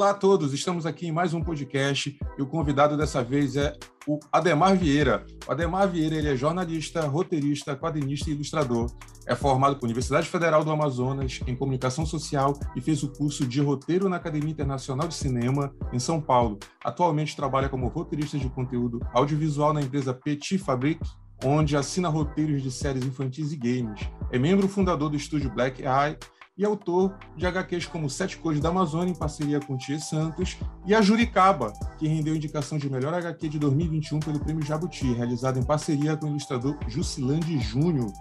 Olá a todos, estamos aqui em mais um podcast e o convidado dessa vez é o Ademar Vieira. O Ademar Vieira ele é jornalista, roteirista, quadrinista e ilustrador. É formado pela Universidade Federal do Amazonas em Comunicação Social e fez o curso de roteiro na Academia Internacional de Cinema em São Paulo. Atualmente trabalha como roteirista de conteúdo audiovisual na empresa Petit Fabrique, onde assina roteiros de séries infantis e games. É membro fundador do estúdio Black Eye e autor de HQs como Sete Cores da Amazônia, em parceria com Tia Santos, e a Juricaba, que rendeu indicação de melhor HQ de 2021 pelo Prêmio Jabuti, realizado em parceria com o ilustrador Jusilande Júnior.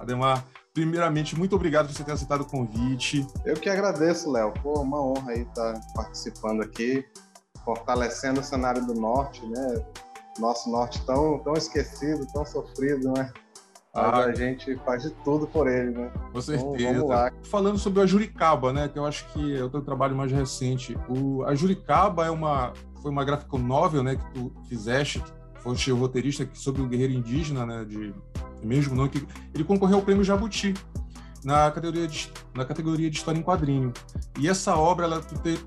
Ademar, primeiramente, muito obrigado por você ter aceitado o convite. Eu que agradeço, Léo. Pô, uma honra aí estar participando aqui, fortalecendo o cenário do Norte, né? Nosso Norte tão, tão esquecido, tão sofrido, né? Ah, a gente faz de tudo por ele, né? Com certeza. Então, vamos lá. Falando sobre a Juricaba, né? Que eu acho que é o teu trabalho mais recente. O, a Juricaba é uma, foi uma gráfica novel, né? Que tu fizeste, foste o roteirista sobre o guerreiro indígena, né? De mesmo não que ele concorreu ao prêmio Jabuti na categoria de, na categoria de história em quadrinho. E essa obra ela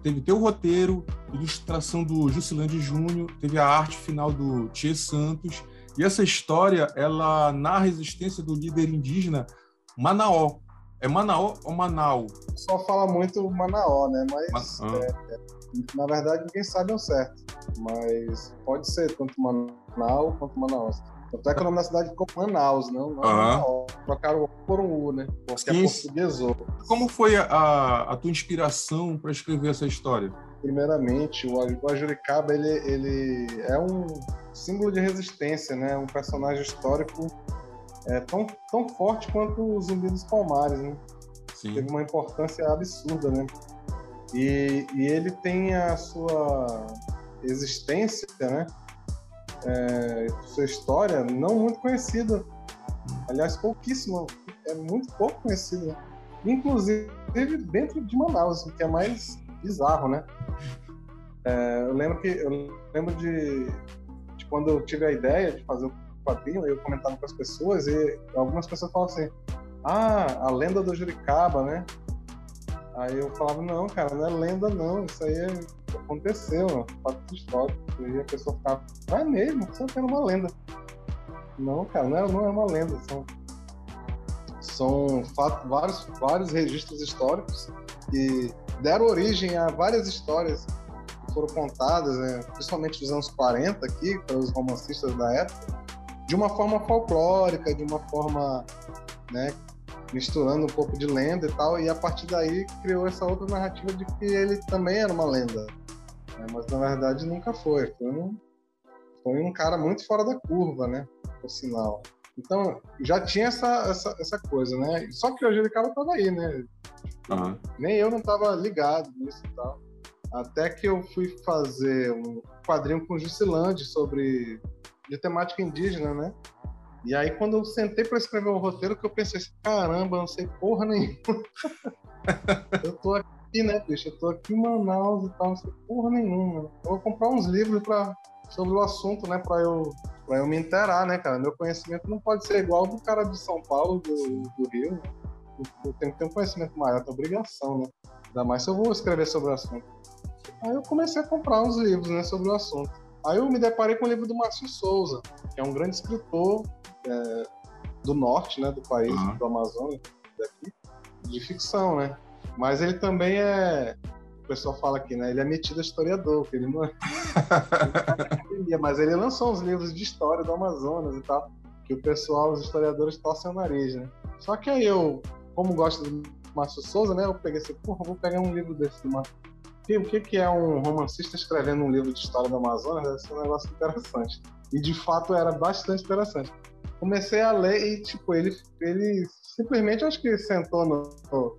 teve teu roteiro, ilustração do Jusilande Júnior, teve a arte final do Tia Santos e essa história, ela narra a existência do líder indígena Manaó. É Manaó ou Manau? Só fala muito Manaó, né? Mas, ah. é, é, na verdade, ninguém sabe ao certo. Mas pode ser tanto Manau quanto Manaus. Até que o nome da cidade ficou Manaus, não, não Manaus. Trocaram o por um U, né? Porque Sim. é portuguesou. Como foi a, a tua inspiração para escrever essa história? Primeiramente, o Ajuricaba, ele, ele é um símbolo de resistência, né? Um personagem histórico é, tão, tão forte quanto o Zumbi dos Palmares, né? Sim. Teve uma importância absurda, né? E, e ele tem a sua existência, né? É, sua história não muito conhecida. Aliás, pouquíssima. É muito pouco conhecida. Inclusive dentro de Manaus, o que é mais bizarro, né? É, eu lembro que eu lembro de quando eu tive a ideia de fazer o quadrinho, eu comentava com as pessoas e algumas pessoas falavam assim: Ah, a lenda do Juricaba, né? Aí eu falava: Não, cara, não é lenda, não. Isso aí aconteceu, fato histórico. E a pessoa ficava: Ah, é mesmo? Você não uma lenda. Não, cara, não é, não é uma lenda. São, são vários, vários registros históricos que deram origem a várias histórias foram contadas, né, principalmente dos anos 40 aqui, pelos romancistas da época, de uma forma folclórica, de uma forma, né, misturando um pouco de lenda e tal, e a partir daí criou essa outra narrativa de que ele também era uma lenda. Né, mas na verdade nunca foi. Foi um, foi um cara muito fora da curva, né, por sinal. Então, já tinha essa, essa, essa coisa, né? Só que hoje ele cara tava aí, né? Uhum. Nem eu não tava ligado nisso e tal. Até que eu fui fazer um quadrinho com Jusilande sobre de temática indígena, né? E aí quando eu sentei para escrever o roteiro, que eu pensei assim, caramba, não sei porra nenhuma. eu tô aqui, né, bicho? Eu tô aqui em Manaus e tal, não sei porra nenhuma. Eu vou comprar uns livros pra, sobre o assunto, né, para eu para eu me inteirar, né, cara? Meu conhecimento não pode ser igual do cara de São Paulo, do, do Rio. Eu tenho que ter um conhecimento maior, é obrigação, né? Ainda mais se eu vou escrever sobre o assunto. Aí eu comecei a comprar uns livros né, sobre o assunto. Aí eu me deparei com o livro do Márcio Souza, que é um grande escritor é, do norte, né, do país, uhum. do Amazonas, daqui, de ficção, né? Mas ele também é, o pessoal fala aqui, né? Ele é metido a historiador, que ele não é, mas ele lançou uns livros de história do Amazonas e tal, que o pessoal, os historiadores torcem o nariz, né? Só que aí eu, como gosto do Márcio Souza, né? Eu peguei assim, porra, vou pegar um livro desse do Márcio o que, que é um romancista escrevendo um livro de história do Amazonas? Deve ser um negócio interessante. E de fato era bastante interessante. Comecei a ler e, tipo, ele, ele simplesmente acho que sentou no, no,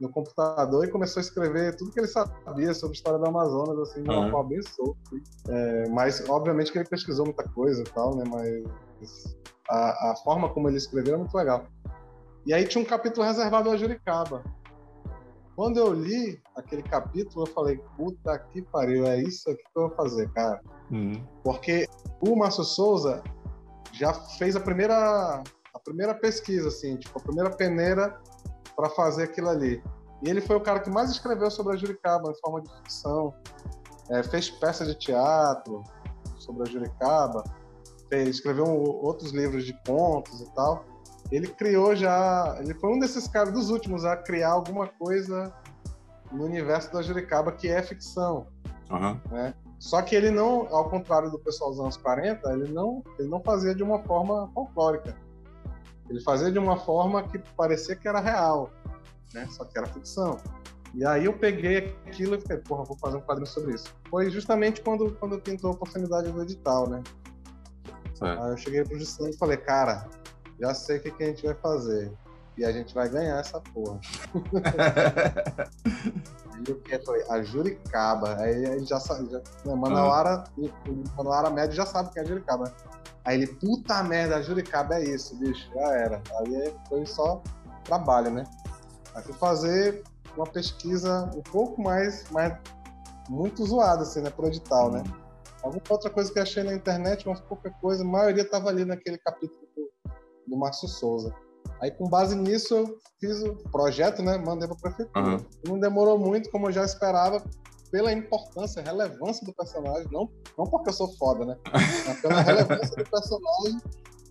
no computador e começou a escrever tudo que ele sabia sobre a história do Amazonas, assim, de uma uhum. forma bem solta. É, mas, obviamente, que ele pesquisou muita coisa e tal, né? Mas a, a forma como ele escreveu é muito legal. E aí tinha um capítulo reservado ao Juricaba. Quando eu li aquele capítulo, eu falei, puta que pariu, é isso aqui que eu vou fazer, cara. Uhum. Porque o Márcio Souza já fez a primeira, a primeira pesquisa, assim, tipo, a primeira peneira para fazer aquilo ali. E ele foi o cara que mais escreveu sobre a Juricaba, em forma de ficção. É, fez peça de teatro sobre a Juricaba, fez, escreveu outros livros de contos e tal. Ele criou já. Ele foi um desses caras dos últimos a criar alguma coisa no universo da Juricaba que é ficção. Uhum. Né? Só que ele não, ao contrário do pessoal dos anos 40, ele não, ele não fazia de uma forma folclórica. Ele fazia de uma forma que parecia que era real, né? Só que era ficção. E aí eu peguei aquilo e falei, porra, vou fazer um quadrinho sobre isso. Foi justamente quando, quando pintou a oportunidade do edital, né? Certo. Aí eu cheguei pro Juscelino e falei, cara, já sei o que, que a gente vai fazer. E a gente vai ganhar essa porra. e o que foi? A Juricaba. Aí a gente já sabe. Já, né, Manauara, uhum. Manauara médio já sabe que é a Juricaba. Aí ele, puta merda, a Juricaba é isso, bicho. Já era. Aí foi só trabalho, né? Aí fui fazer uma pesquisa um pouco mais, mais muito zoada, assim, né, pro edital, né? Uhum. Alguma outra coisa que achei na internet, mas pouca coisa, a maioria tava ali naquele capítulo do Márcio Souza. Aí, com base nisso, eu fiz o projeto, né? Mandei para a prefeitura. Uhum. Não demorou muito, como eu já esperava, pela importância, relevância do personagem. Não, não porque eu sou foda, né? Mas pela relevância do personagem,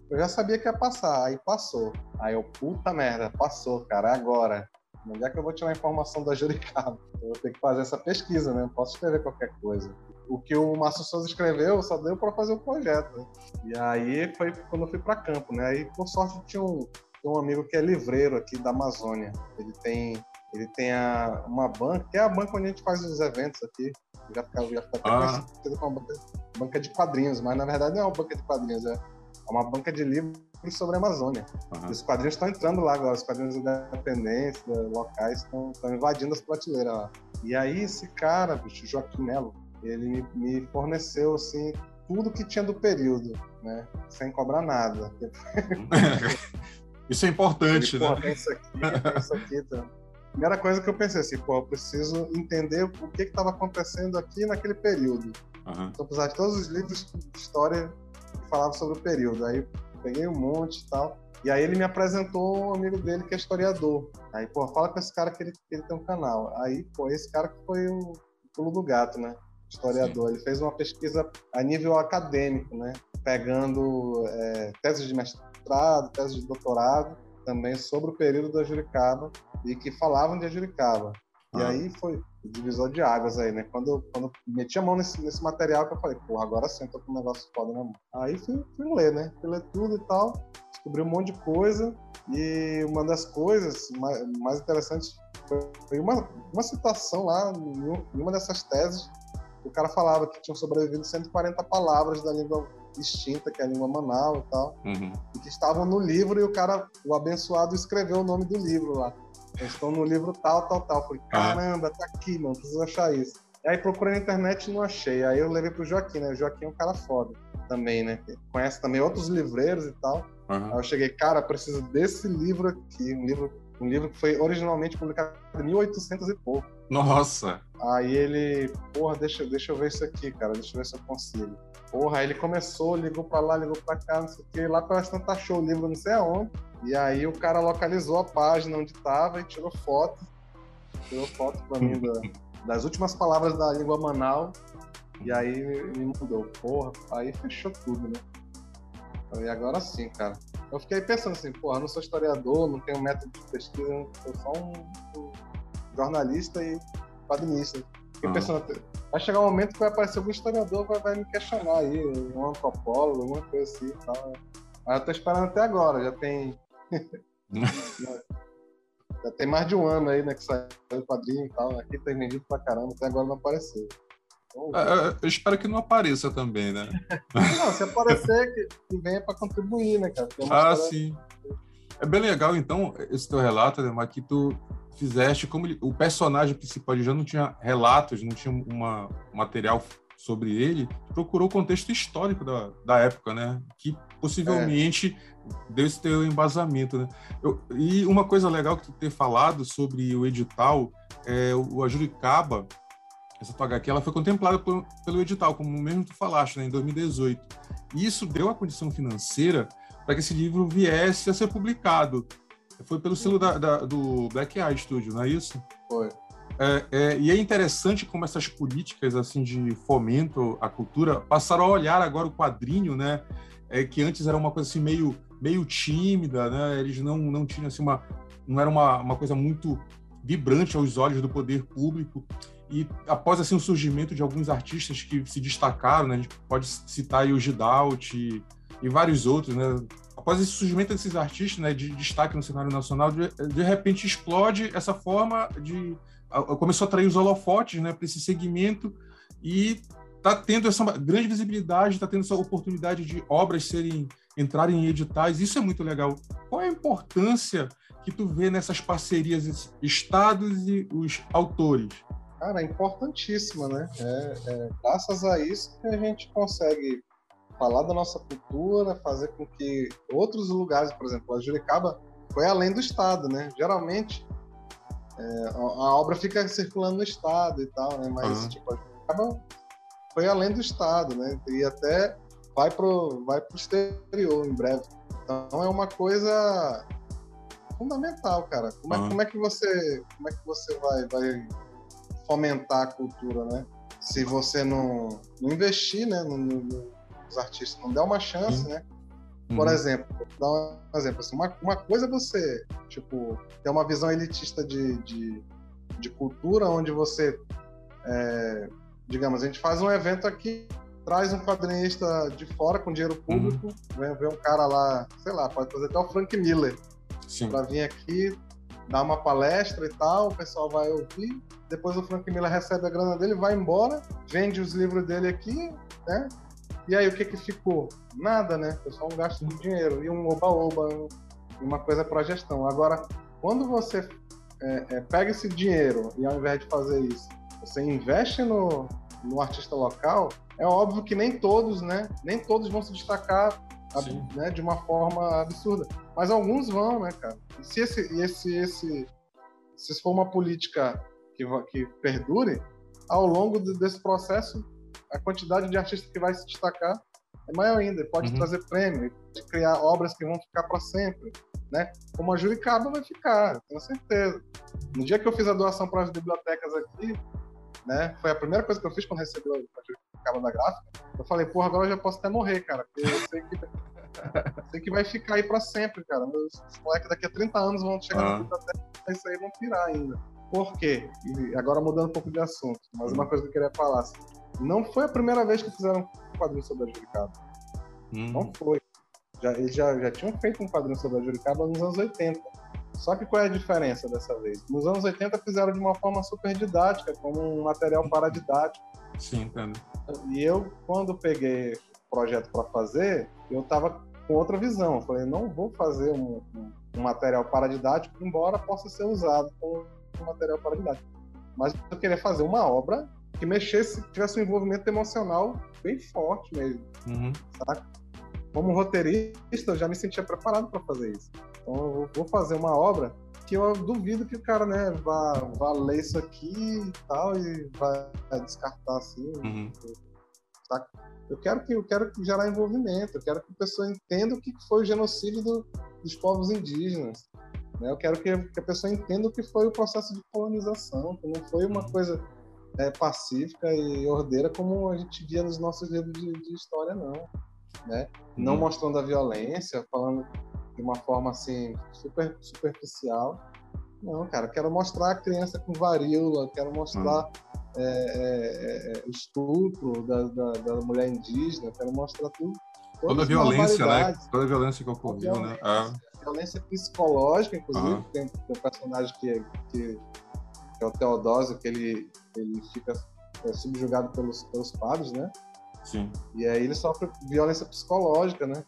eu já sabia que ia passar. Aí passou. Aí eu, puta merda, passou, cara, agora. Onde é que eu vou tirar a informação da Juricaba? Eu vou ter que fazer essa pesquisa, né? Não posso escrever qualquer coisa. O que o Márcio Souza escreveu só deu para fazer o projeto. Né? E aí foi quando eu fui para campo, né? Aí, por sorte, tinha um, um amigo que é livreiro aqui da Amazônia. Ele tem, ele tem a, uma banca, que é a banca onde a gente faz os eventos aqui. Já fica, já fica ah. com uma banca, banca, de quadrinhos, mas na verdade não é uma banca de quadrinhos, é uma banca de livros sobre a Amazônia. Uhum. Os quadrinhos estão entrando lá agora, os quadrinhos independentes, locais, estão, estão invadindo as prateleiras lá. E aí esse cara, bicho, Joaquim Melo, ele me, me forneceu assim tudo que tinha do período, né? Sem cobrar nada. Isso é importante, e, né? Pô, tem isso aqui, tem isso aqui. Tá? Primeira coisa que eu pensei assim, pô, eu preciso entender o que estava acontecendo aqui naquele período. Uhum. Então, apesar de todos os livros de história que falavam sobre o período. Aí peguei um monte e tal. E aí ele me apresentou um amigo dele que é historiador. Aí, pô, fala com esse cara que ele, que ele tem um canal. Aí, pô, esse cara que foi o pulo do gato, né? Historiador. Sim. Ele fez uma pesquisa a nível acadêmico, né? Pegando é, teses de mestrado mestrado, tese de doutorado também sobre o período da Juricaba e que falavam de Juricaba. E ah. aí foi divisor de águas aí, né? Quando quando meti a mão nesse, nesse material que eu falei, porra, agora sim tô com um negócio foda na mão. Aí fui, fui ler, né? Fui ler tudo e tal, descobri um monte de coisa e uma das coisas mais, mais interessantes foi uma, uma citação lá em uma dessas teses o cara falava que tinham sobrevivido 140 palavras da língua extinta, que é a língua Manaus e tal, uhum. e que estavam no livro e o cara, o abençoado, escreveu o nome do livro lá. Eles estão no livro tal, tal, tal. falei, caramba, tá aqui, mano, preciso achar isso. E aí procurei na internet e não achei. Aí eu levei pro Joaquim, né? O Joaquim é um cara foda também, né? Conhece também outros livreiros e tal. Uhum. Aí eu cheguei, cara, preciso desse livro aqui, um livro, um livro que foi originalmente publicado em 1800 e pouco. Nossa! Aí ele, porra, deixa, deixa eu ver isso aqui, cara, deixa eu ver se eu consigo. Porra, aí ele começou, ligou pra lá, ligou pra cá, não sei o quê. Lá pelas tantas achou o livro, não sei aonde. E aí o cara localizou a página onde tava e tirou foto. Tirou foto pra mim da, das últimas palavras da língua Manau. E aí me mandou. Porra, aí fechou tudo, né? E agora sim, cara. Eu fiquei pensando assim, porra, não sou historiador, não tenho método de pesquisa, sou só um, um jornalista e quadrinista. Fiquei ah. pensando, vai chegar um momento que vai aparecer algum historiador vai, vai me questionar aí, um antropólogo, alguma coisa assim e tal. Mas eu tô esperando até agora, já tem. já tem mais de um ano aí, né, que saiu o quadrinho e tal. Aqui tem vendido pra caramba, até agora não apareceu. Então, é, eu espero que não apareça também, né? não, se aparecer, que, que venha para contribuir, né, cara? Ah, sim. É bem legal, então, esse teu relato, Ademar, que tu fizeste, como ele, o personagem principal já não tinha relatos, não tinha uma, um material sobre ele, procurou o contexto histórico da, da época, né? Que possivelmente é. deu esse teu embasamento, né? Eu, e uma coisa legal que tu ter falado sobre o edital, é, o, a Juricaba, essa tua HQ, ela foi contemplada por, pelo edital, como mesmo tu falaste, né, em 2018. E isso deu a condição financeira para que esse livro viesse a ser publicado. Foi pelo selo da, da, do Black Eye Studio, não é isso? Foi. É, é, e é interessante como essas políticas assim de fomento à cultura passaram a olhar agora o quadrinho, né? É, que antes era uma coisa assim meio, meio tímida, né? Eles não, não tinham assim uma não era uma, uma coisa muito vibrante aos olhos do poder público. E após assim o surgimento de alguns artistas que se destacaram, né? A gente pode citar aí o Gidalt e, e vários outros, né? Após esse surgimento desses artistas, né, de destaque no cenário nacional, de, de repente explode essa forma de começou a atrair os holofotes né, para esse segmento e está tendo essa grande visibilidade, está tendo essa oportunidade de obras serem entrarem em editais. Isso é muito legal. Qual é a importância que tu vê nessas parcerias estados e os autores? Cara, é importantíssima, né? É, é, graças a isso que a gente consegue falar da nossa cultura, fazer com que outros lugares, por exemplo, a Juricaba foi além do estado, né? Geralmente é, a, a, obra fica circulando no estado e tal, né? Mas uhum. tipo, acaba, foi além do estado, né? E até vai pro vai pro exterior em breve. Então é uma coisa fundamental, cara. Como, uhum. é, como é que você como é que você vai vai fomentar a cultura, né? Se você não, não investir, né, no, no, nos artistas, não der uma chance, uhum. né? Por uhum. exemplo, dar um exemplo, assim, uma, uma coisa é você, tipo, ter uma visão elitista de, de, de cultura, onde você, é, digamos, a gente faz um evento aqui, traz um quadrinista de fora com dinheiro público, uhum. vem ver um cara lá, sei lá, pode fazer até o Frank Miller, para vir aqui, dar uma palestra e tal, o pessoal vai ouvir, depois o Frank Miller recebe a grana dele, vai embora, vende os livros dele aqui, né? E aí o que que ficou? Nada, né? Foi só um gasto de dinheiro e um oba-oba, uma coisa para gestão. Agora, quando você é, é, pega esse dinheiro e ao invés de fazer isso, você investe no, no artista local, é óbvio que nem todos, né? Nem todos vão se destacar né, de uma forma absurda. Mas alguns vão, né, cara? E se esse, esse, esse, se for uma política que, que perdure, ao longo desse processo, a quantidade de artistas que vai se destacar é maior ainda. Pode uhum. trazer prêmio, pode criar obras que vão ficar para sempre, né? Como a Juricaba vai ficar, tenho certeza. No dia que eu fiz a doação para as bibliotecas aqui, né? Foi a primeira coisa que eu fiz quando recebi a Da gráfica. Eu falei, porra, agora eu já posso até morrer, cara, porque eu sei que, sei que vai ficar aí para sempre, cara. Meus moleques daqui a 30 anos vão chegar na biblioteca e isso aí vão pirar ainda. Por quê? E agora mudando um pouco de assunto, mas uma coisa que eu queria falar. Assim, não foi a primeira vez que fizeram um quadrinho sobre a Juricaba. Hum. Não foi. Já, eles já, já tinham feito um quadrinho sobre a Juricaba nos anos 80. Só que qual é a diferença dessa vez? Nos anos 80 fizeram de uma forma super didática, como um material paradidático. Sim, entendo. E eu, quando peguei o projeto para fazer, eu estava com outra visão. Eu falei, não vou fazer um, um, material paradidático, embora possa ser usado como um material paradidático. Mas eu queria fazer uma obra que mexesse, tivesse um envolvimento emocional bem forte mesmo, uhum. Como roteirista, eu já me sentia preparado para fazer isso. Então, eu vou fazer uma obra que eu duvido que o cara, né, vá, vá ler isso aqui e tal e vai descartar assim, uhum. saca? Eu quero que eu quero gerar envolvimento, eu quero que a pessoa entenda o que foi o genocídio do, dos povos indígenas. Né? Eu quero que, que, a pessoa entenda o que foi o processo de colonização, que não foi uma uhum. coisa é, pacífica e ordeira como a gente via nos nossos livros de, de história, não. Né? Não hum. mostrando a violência, falando de uma forma assim super superficial. Não, cara, quero mostrar a criança com varíola, quero mostrar hum. é, é, é, o estupro da, da, da, mulher indígena, quero mostrar tudo. Toda a violência, né? Toda a violência que ocorreu, né? Ah. Violência psicológica, inclusive, ah. tem, tem um personagem que, que que é o Teodósio, que ele, ele fica é, subjugado pelos, pelos padres, né? Sim. E aí ele sofre violência psicológica, né?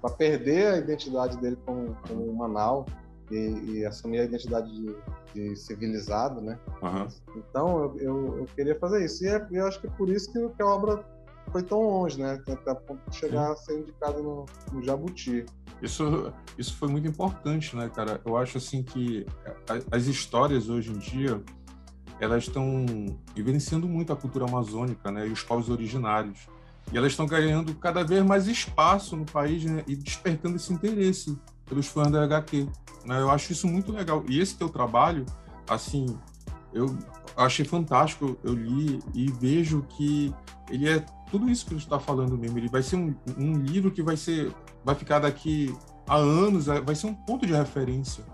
Para perder a identidade dele como, como Manau e, e assumir a identidade de, de civilizado, né? Uhum. Então eu, eu, eu, queria fazer isso. E é, eu acho que é por isso que, que a obra foi tão longe, né? Até a ponto de chegar Sim. a ser indicado no, no Jabuti. Isso, isso foi muito importante, né, cara? Eu acho assim que as histórias hoje em dia elas estão evidenciando muito a cultura amazônica, né, e os povos originários. E elas estão ganhando cada vez mais espaço no país né, e despertando esse interesse pelos fãs da HQ. Né? Eu acho isso muito legal. E esse teu trabalho, assim, eu achei fantástico. Eu li e vejo que ele é tudo isso que você está falando mesmo. Ele vai ser um, um livro que vai ser, vai ficar daqui a anos, vai ser um ponto de referência.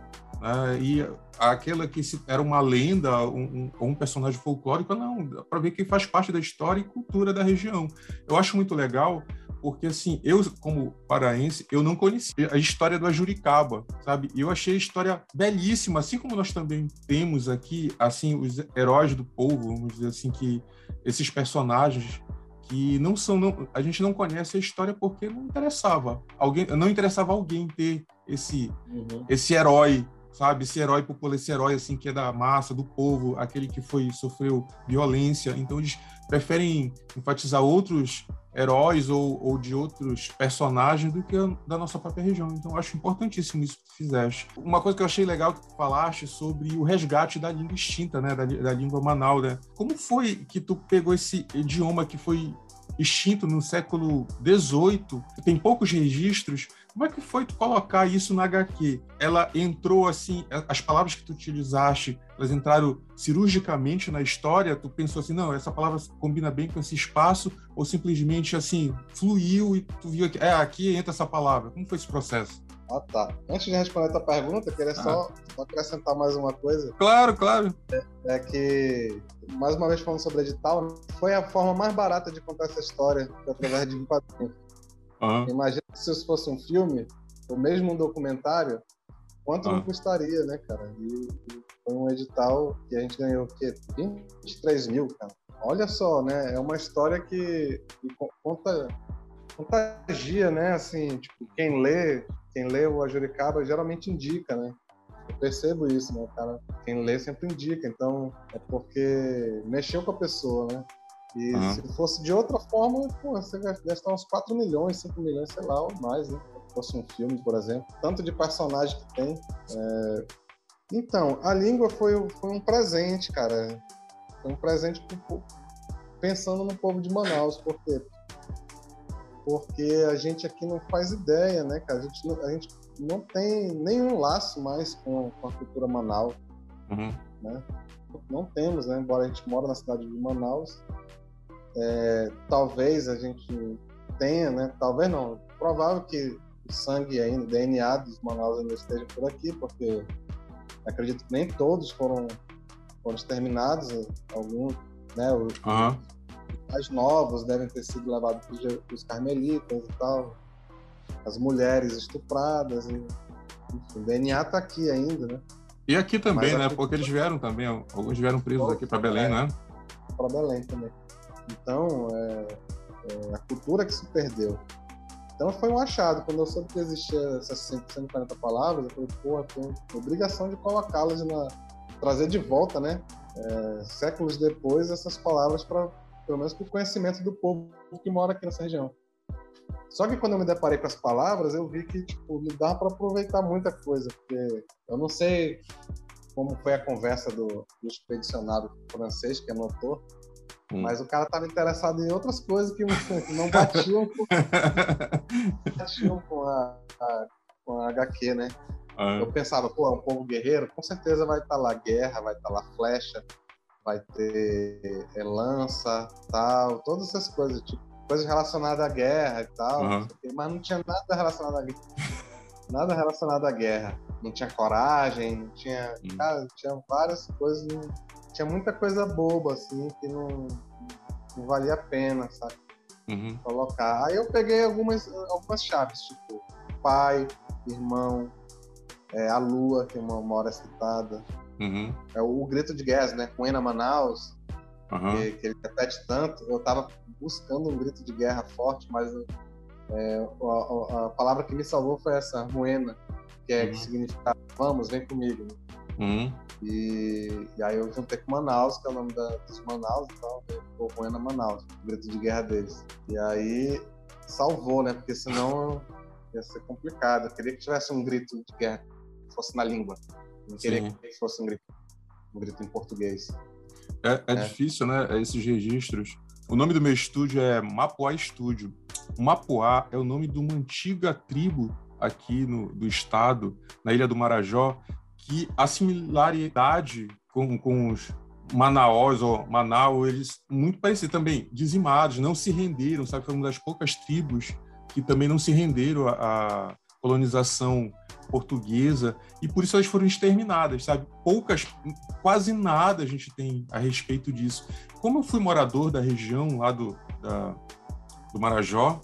Né? E aquela que era uma lenda, um, um, um personagem folclórico, não, para ver que faz parte da história e cultura da região. Eu acho muito legal porque assim, eu como paraense, eu não conhecia a história do Ajuricaba, sabe? E eu achei a história belíssima, assim como nós também temos aqui, assim, os heróis do povo, vamos dizer assim, que esses personagens que não são, não, a gente não conhece a história porque não interessava alguém, não interessava alguém ter esse uhum. esse herói sabe? Esse herói popular, esse herói assim que é da massa, do povo, aquele que foi sofreu violência. Então eles preferem enfatizar outros heróis ou, ou de outros personagens do que da nossa própria região. Então acho importantíssimo isso que tu fizeste. Uma coisa que eu achei legal que tu falaste sobre o resgate da língua extinta, né, da, da língua Manaus, né? Como foi que tu pegou esse idioma que foi extinto no século XVIII, tem poucos registros. Como é que foi tu colocar isso na HQ? Ela entrou assim, as palavras que tu utilizaste, elas entraram cirurgicamente na história? Tu pensou assim, não, essa palavra combina bem com esse espaço? Ou simplesmente assim, fluiu e tu viu que, é, aqui entra essa palavra? Como foi esse processo? Ah, tá. Antes de responder a tua pergunta, eu queria ah. só, só, acrescentar mais uma coisa. Claro, claro. É, é, que, mais uma vez falando sobre edital, foi a forma mais barata de contar essa história através de um quadrinho. Uhum. Imagina se isso fosse um filme, ou mesmo um documentário, quanto uhum. não custaria, né, cara? E, e, foi um edital que a gente ganhou o quê? 23 mil, cara. Olha só, né? É uma história que, que conta contagia, né? Assim, tipo, quem lê quem lê o Ajuricaba geralmente indica, né? Eu percebo isso, né, cara? Quem lê sempre indica, então é porque mexeu com a pessoa, né? E uhum. se fosse de outra forma, pô, você vai gastar uns 4 milhões, 5 milhões, sei lá, ou mais, né? Se fosse um filme, por exemplo. Tanto de personagem que tem. É... Então, a língua foi, foi um presente, cara. Foi um presente pro, pensando no povo de Manaus, porque porque a gente aqui não faz ideia, né, cara? A gente não, a gente não tem nenhum laço mais com, com a cultura Manaus, uhum. né? Não temos, né? Embora a gente mora na cidade de Manaus, é, talvez a gente tenha, né? Talvez não. Provável que o sangue ainda, o DNA dos Manaus ainda esteja por aqui, porque acredito que nem todos foram, foram exterminados, alguns, né? Os, uhum mais novos devem ter sido levados para os carmelitas e tal. As mulheres estupradas. E, enfim, o DNA está aqui ainda, né? E aqui também, Mas né? Porque eles vieram também, alguns vieram presos aqui para Belém, é, né? Para Belém também. Então, é, é, a cultura que se perdeu. Então foi um achado. Quando eu soube que existia essas 140 palavras, eu falei, porra, tem obrigação de colocá-las na. trazer de volta, né? É, séculos depois, essas palavras para pelo menos para o conhecimento do povo que mora aqui nessa região. Só que quando eu me deparei com as palavras, eu vi que tipo, dá para aproveitar muita coisa, porque eu não sei como foi a conversa do, do expedicionário francês que anotou, hum. mas o cara estava interessado em outras coisas que, não batiam com, batiam com a, a, com a HQ, né? Ah. Eu pensava, pô, é um povo guerreiro, com certeza vai estar tá lá guerra, vai estar tá lá flecha, vai ter é, lança, tal, todas essas coisas, tipo, coisas relacionadas à guerra e tal, uhum. mas não tinha nada relacionado à guerra. nada relacionado à guerra. Não tinha coragem, não tinha. Uhum. Cara, tinha várias coisas, tinha muita coisa boba, assim, que não, não valia a pena, sabe? Uhum. Colocar. Aí eu peguei algumas, algumas chaves, tipo, pai, irmão, é, a lua, que é uma, uma hora citada, Uhum. É o, o, grito de guerra, né? Com Ena Manaus, uhum. que, que, ele repete tanto. Eu estava buscando um grito de guerra forte, mas é, a, a, palavra que me salvou foi essa, Ruena, que, é, uhum. que significa vamos, vem comigo. Né? Uhum. E, e, aí eu juntei com Manaus, que é o nome da, dos Manaus, então ficou Ruena Manaus, o grito de guerra deles. E aí salvou, né? Porque senão ia ser complicado. Eu queria que tivesse um grito de guerra que fosse na língua. Não queria Sim. que fosse um grito, um grito em português. É, é, é, difícil, né? Esses registros. O nome do meu estúdio é Mapuá Estúdio. Mapuá é o nome de uma antiga tribo aqui no, do estado, na Ilha do Marajó, que a similaridade com, com os Manaus ou Manaus, eles muito parecidos também, dizimados, não se renderam, sabe? Foi uma das poucas tribos que também não se renderam à colonização portuguesa e por isso elas foram exterminadas, sabe? Poucas, quase nada a gente tem a respeito disso. Como eu fui morador da região lá do, da, do Marajó,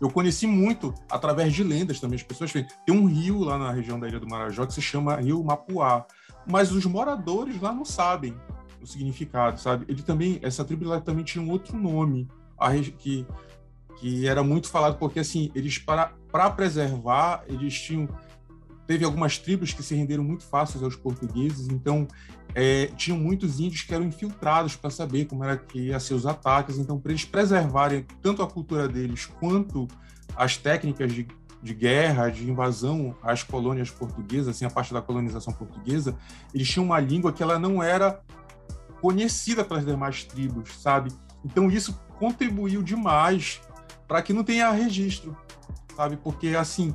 eu conheci muito através de lendas também. As pessoas têm um rio lá na região da Ilha do Marajó que se chama Rio Mapuá, mas os moradores lá não sabem o significado, sabe? Ele também, essa tribo lá também tinha um outro nome, que que era muito falado porque assim eles para para preservar eles tinham teve algumas tribos que se renderam muito fáceis aos portugueses então é, tinham muitos índios que eram infiltrados para saber como era que ia ser os ataques então para eles preservarem tanto a cultura deles quanto as técnicas de, de guerra de invasão às colônias portuguesas assim a parte da colonização portuguesa eles tinham uma língua que ela não era conhecida pelas demais tribos sabe então isso contribuiu demais para que não tenha registro, sabe? Porque assim,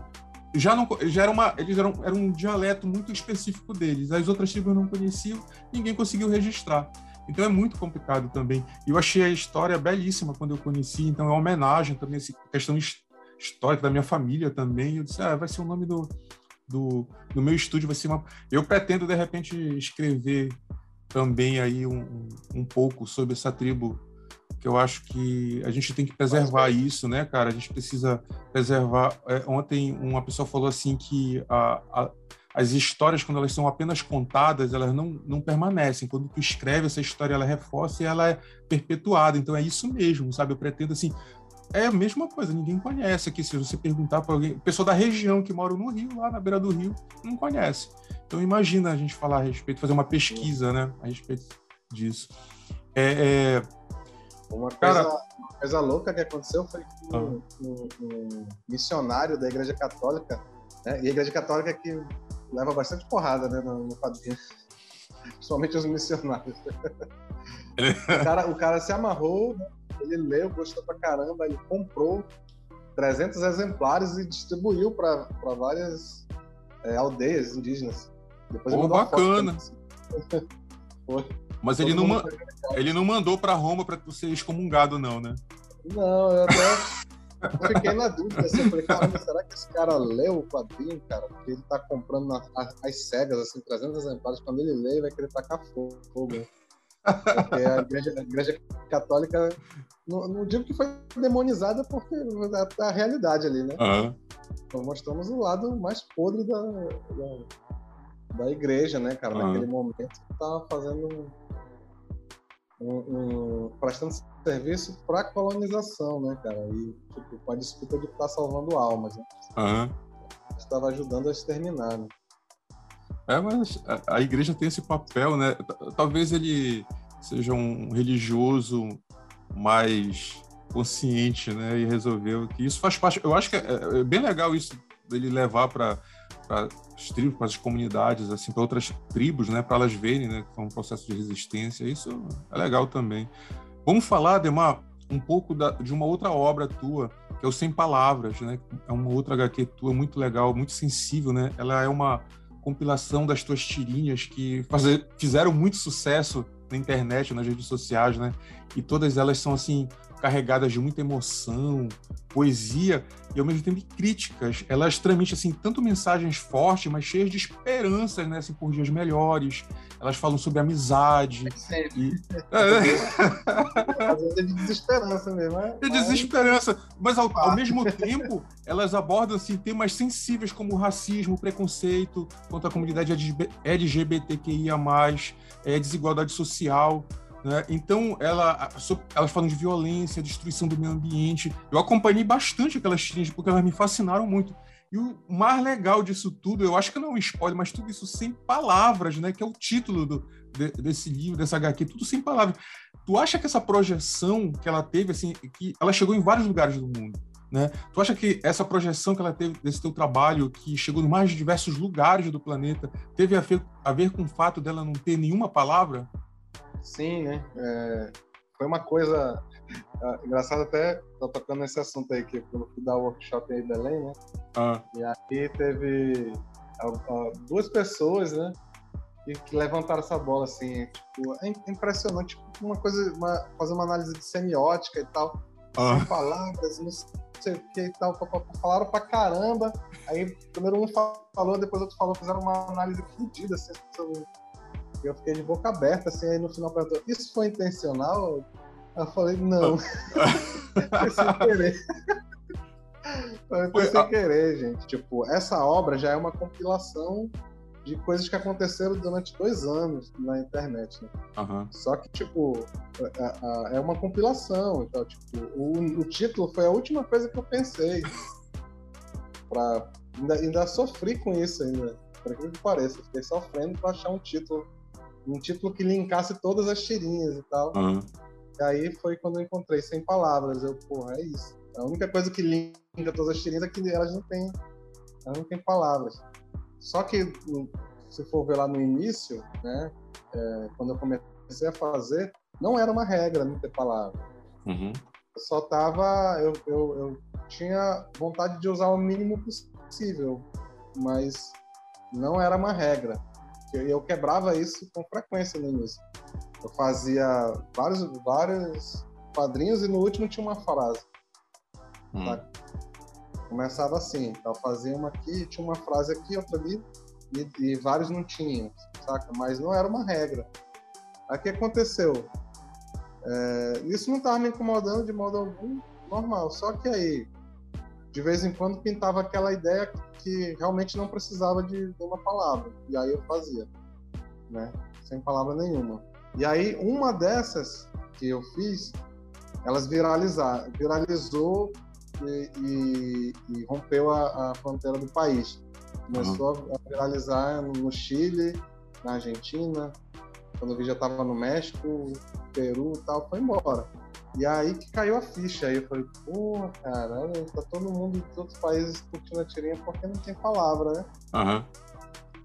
já não já era uma eles eram era um dialeto muito específico deles. As outras tribos não conheciam, ninguém conseguiu registrar. Então é muito complicado também. Eu achei a história belíssima quando eu conheci, então é uma homenagem também essa questão histórica da minha família também. Eu disse, ah, vai ser o nome do, do, do meu estúdio, vai ser uma... Eu pretendo, de repente, escrever também aí um, um pouco sobre essa tribo que eu acho que a gente tem que preservar isso, né, cara? A gente precisa preservar. É, ontem uma pessoa falou assim que a, a, as histórias, quando elas são apenas contadas, elas não, não permanecem. Quando tu escreve essa história, ela reforça e ela é perpetuada. Então é isso mesmo, sabe? Eu pretendo assim. É a mesma coisa, ninguém conhece aqui. Se você perguntar para alguém, pessoa da região que mora no Rio, lá na beira do Rio, não conhece. Então imagina a gente falar a respeito, fazer uma pesquisa, né, a respeito disso. é, é uma coisa, Cara... uma coisa louca que aconteceu foi que um, um, um missionário da Igreja Católica, né? e a Igreja Católica que leva bastante porrada né, no, no quadrinho, principalmente os missionários. o, cara, o cara se amarrou, ele leu, gostou pra caramba, ele comprou 300 exemplares e distribuiu para várias é, aldeias indígenas. Depois Pô, bacana. Foi. Mas ele não, ele não mandou para Roma para tu ser excomungado, não, né? Não, eu até fiquei na dúvida. Assim, eu falei, caramba, será que esse cara leu o quadrinho, cara? Porque ele tá comprando na, as cegas, assim, 300 exemplares. Quando ele lê, vai querer tacar fogo. Né? Porque a igreja, a igreja católica, não, não, digo que foi demonizada, porque é a realidade ali, né? Uhum. Então mostramos o lado mais podre da, da, da igreja, né, cara? Uhum. Naquele momento que tava fazendo um, um, prestando serviço para a colonização, né, cara? E tipo, com a desculpa de estar salvando almas. Né? Uhum. Estava ajudando a exterminar, né? É, mas a, a igreja tem esse papel, né? Talvez ele seja um religioso mais consciente, né? E resolveu que isso faz parte. Eu acho que é, é bem legal isso dele levar para para as tribos, para as comunidades, assim, para outras tribos, né, para elas verem, né, que é um processo de resistência. Isso é legal também. Vamos falar, Demar, um pouco da, de uma outra obra tua, que é o Sem Palavras, né? É uma outra HQ tua muito legal, muito sensível, né? Ela é uma compilação das tuas tirinhas que fazer, fizeram muito sucesso na internet, nas redes sociais, né? E todas elas são assim carregadas de muita emoção, poesia e ao mesmo tempo críticas. Elas transmitem assim tanto mensagens fortes, mas cheias de esperanças, né, assim, por dias melhores. Elas falam sobre amizade. É e... é. Às vezes é de desesperança mesmo. É, é desesperança, mas ao, ao, mesmo tempo elas abordam assim temas sensíveis como racismo, preconceito contra a comunidade LGBTQIA+, é, desigualdade social. Né? Então, ela, elas falam de violência, destruição do meio ambiente. Eu acompanhei bastante aquelas tirinhas porque elas me fascinaram muito. E o mais legal disso tudo, eu acho que não é um spoiler, mas tudo isso sem palavras, né? Que é o título do, de, desse livro, dessa HQ, tudo sem palavras. Tu acha que essa projeção que ela teve, assim, que ela chegou em vários lugares do mundo, né? Tu acha que essa projeção que ela teve desse teu trabalho, que chegou em mais diversos lugares do planeta, teve a ver, a ver com o fato dela não ter nenhuma palavra? Sim, né? É, foi uma coisa uh, engraçada até, tô tocando nesse assunto aí, que eu fui dar o workshop aí em Belém, né? Ah. E aí teve uh, duas pessoas, né? Que, que, levantaram essa bola, assim, tipo, é impressionante, tipo, uma coisa, uma, fazer uma análise de semiótica e tal, ah. sem palavras, não sei o que e tal, falaram pra caramba, aí primeiro um falou, depois outro falou, fizeram uma análise fodida, assim, eu fiquei de boca aberta, assim, aí no final perguntou, isso foi intencional? Eu falei, não. foi sem querer. Foi sem querer, gente. Tipo, essa obra já é uma compilação de coisas que aconteceram durante dois anos na internet, né? Uhum. Só que, tipo, é, é, uma compilação. Então, tipo, o, o, título foi a última coisa que eu pensei. Pra, ainda, ainda sofri com isso ainda. Por aquilo que pareça. Fiquei sofrendo pra achar um título. Um título que linkasse todas as tirinhas e tal. Uhum. E aí foi quando eu encontrei sem palavras. Eu, porra, é isso. A única coisa que linka todas as tirinhas é que elas não têm, elas não têm palavras. Só que, se for ver lá no início, né, é, quando eu comecei a fazer, não era uma regra não ter palavra. Uhum. Eu só tava. Eu, eu, eu tinha vontade de usar o mínimo possível, mas não era uma regra. Eu, eu quebrava isso com frequência no início. Eu fazia vários, vários quadrinhos e no último tinha uma frase. Hum. Começava assim, então fazia uma aqui, tinha uma frase aqui, outra ali, e, e vários não tinham, saca? Mas não era uma regra. Aí o que aconteceu? É, isso não estava me incomodando de modo algum, normal. Só que aí, de vez em quando, pintava aquela ideia que realmente não precisava de, uma palavra. E aí eu fazia, né? Sem palavra nenhuma. E aí, uma dessas que eu fiz, elas viralizaram, viralizou e, e, e rompeu a, a, fronteira do país. Começou uhum. a viralizar no Chile, na Argentina, quando eu vi já estava no México, Peru e tal, foi embora. E aí que caiu a ficha. Aí eu falei, pô, cara, tá todo mundo de outros países curtindo a tirinha porque não tem palavra, né? Uhum.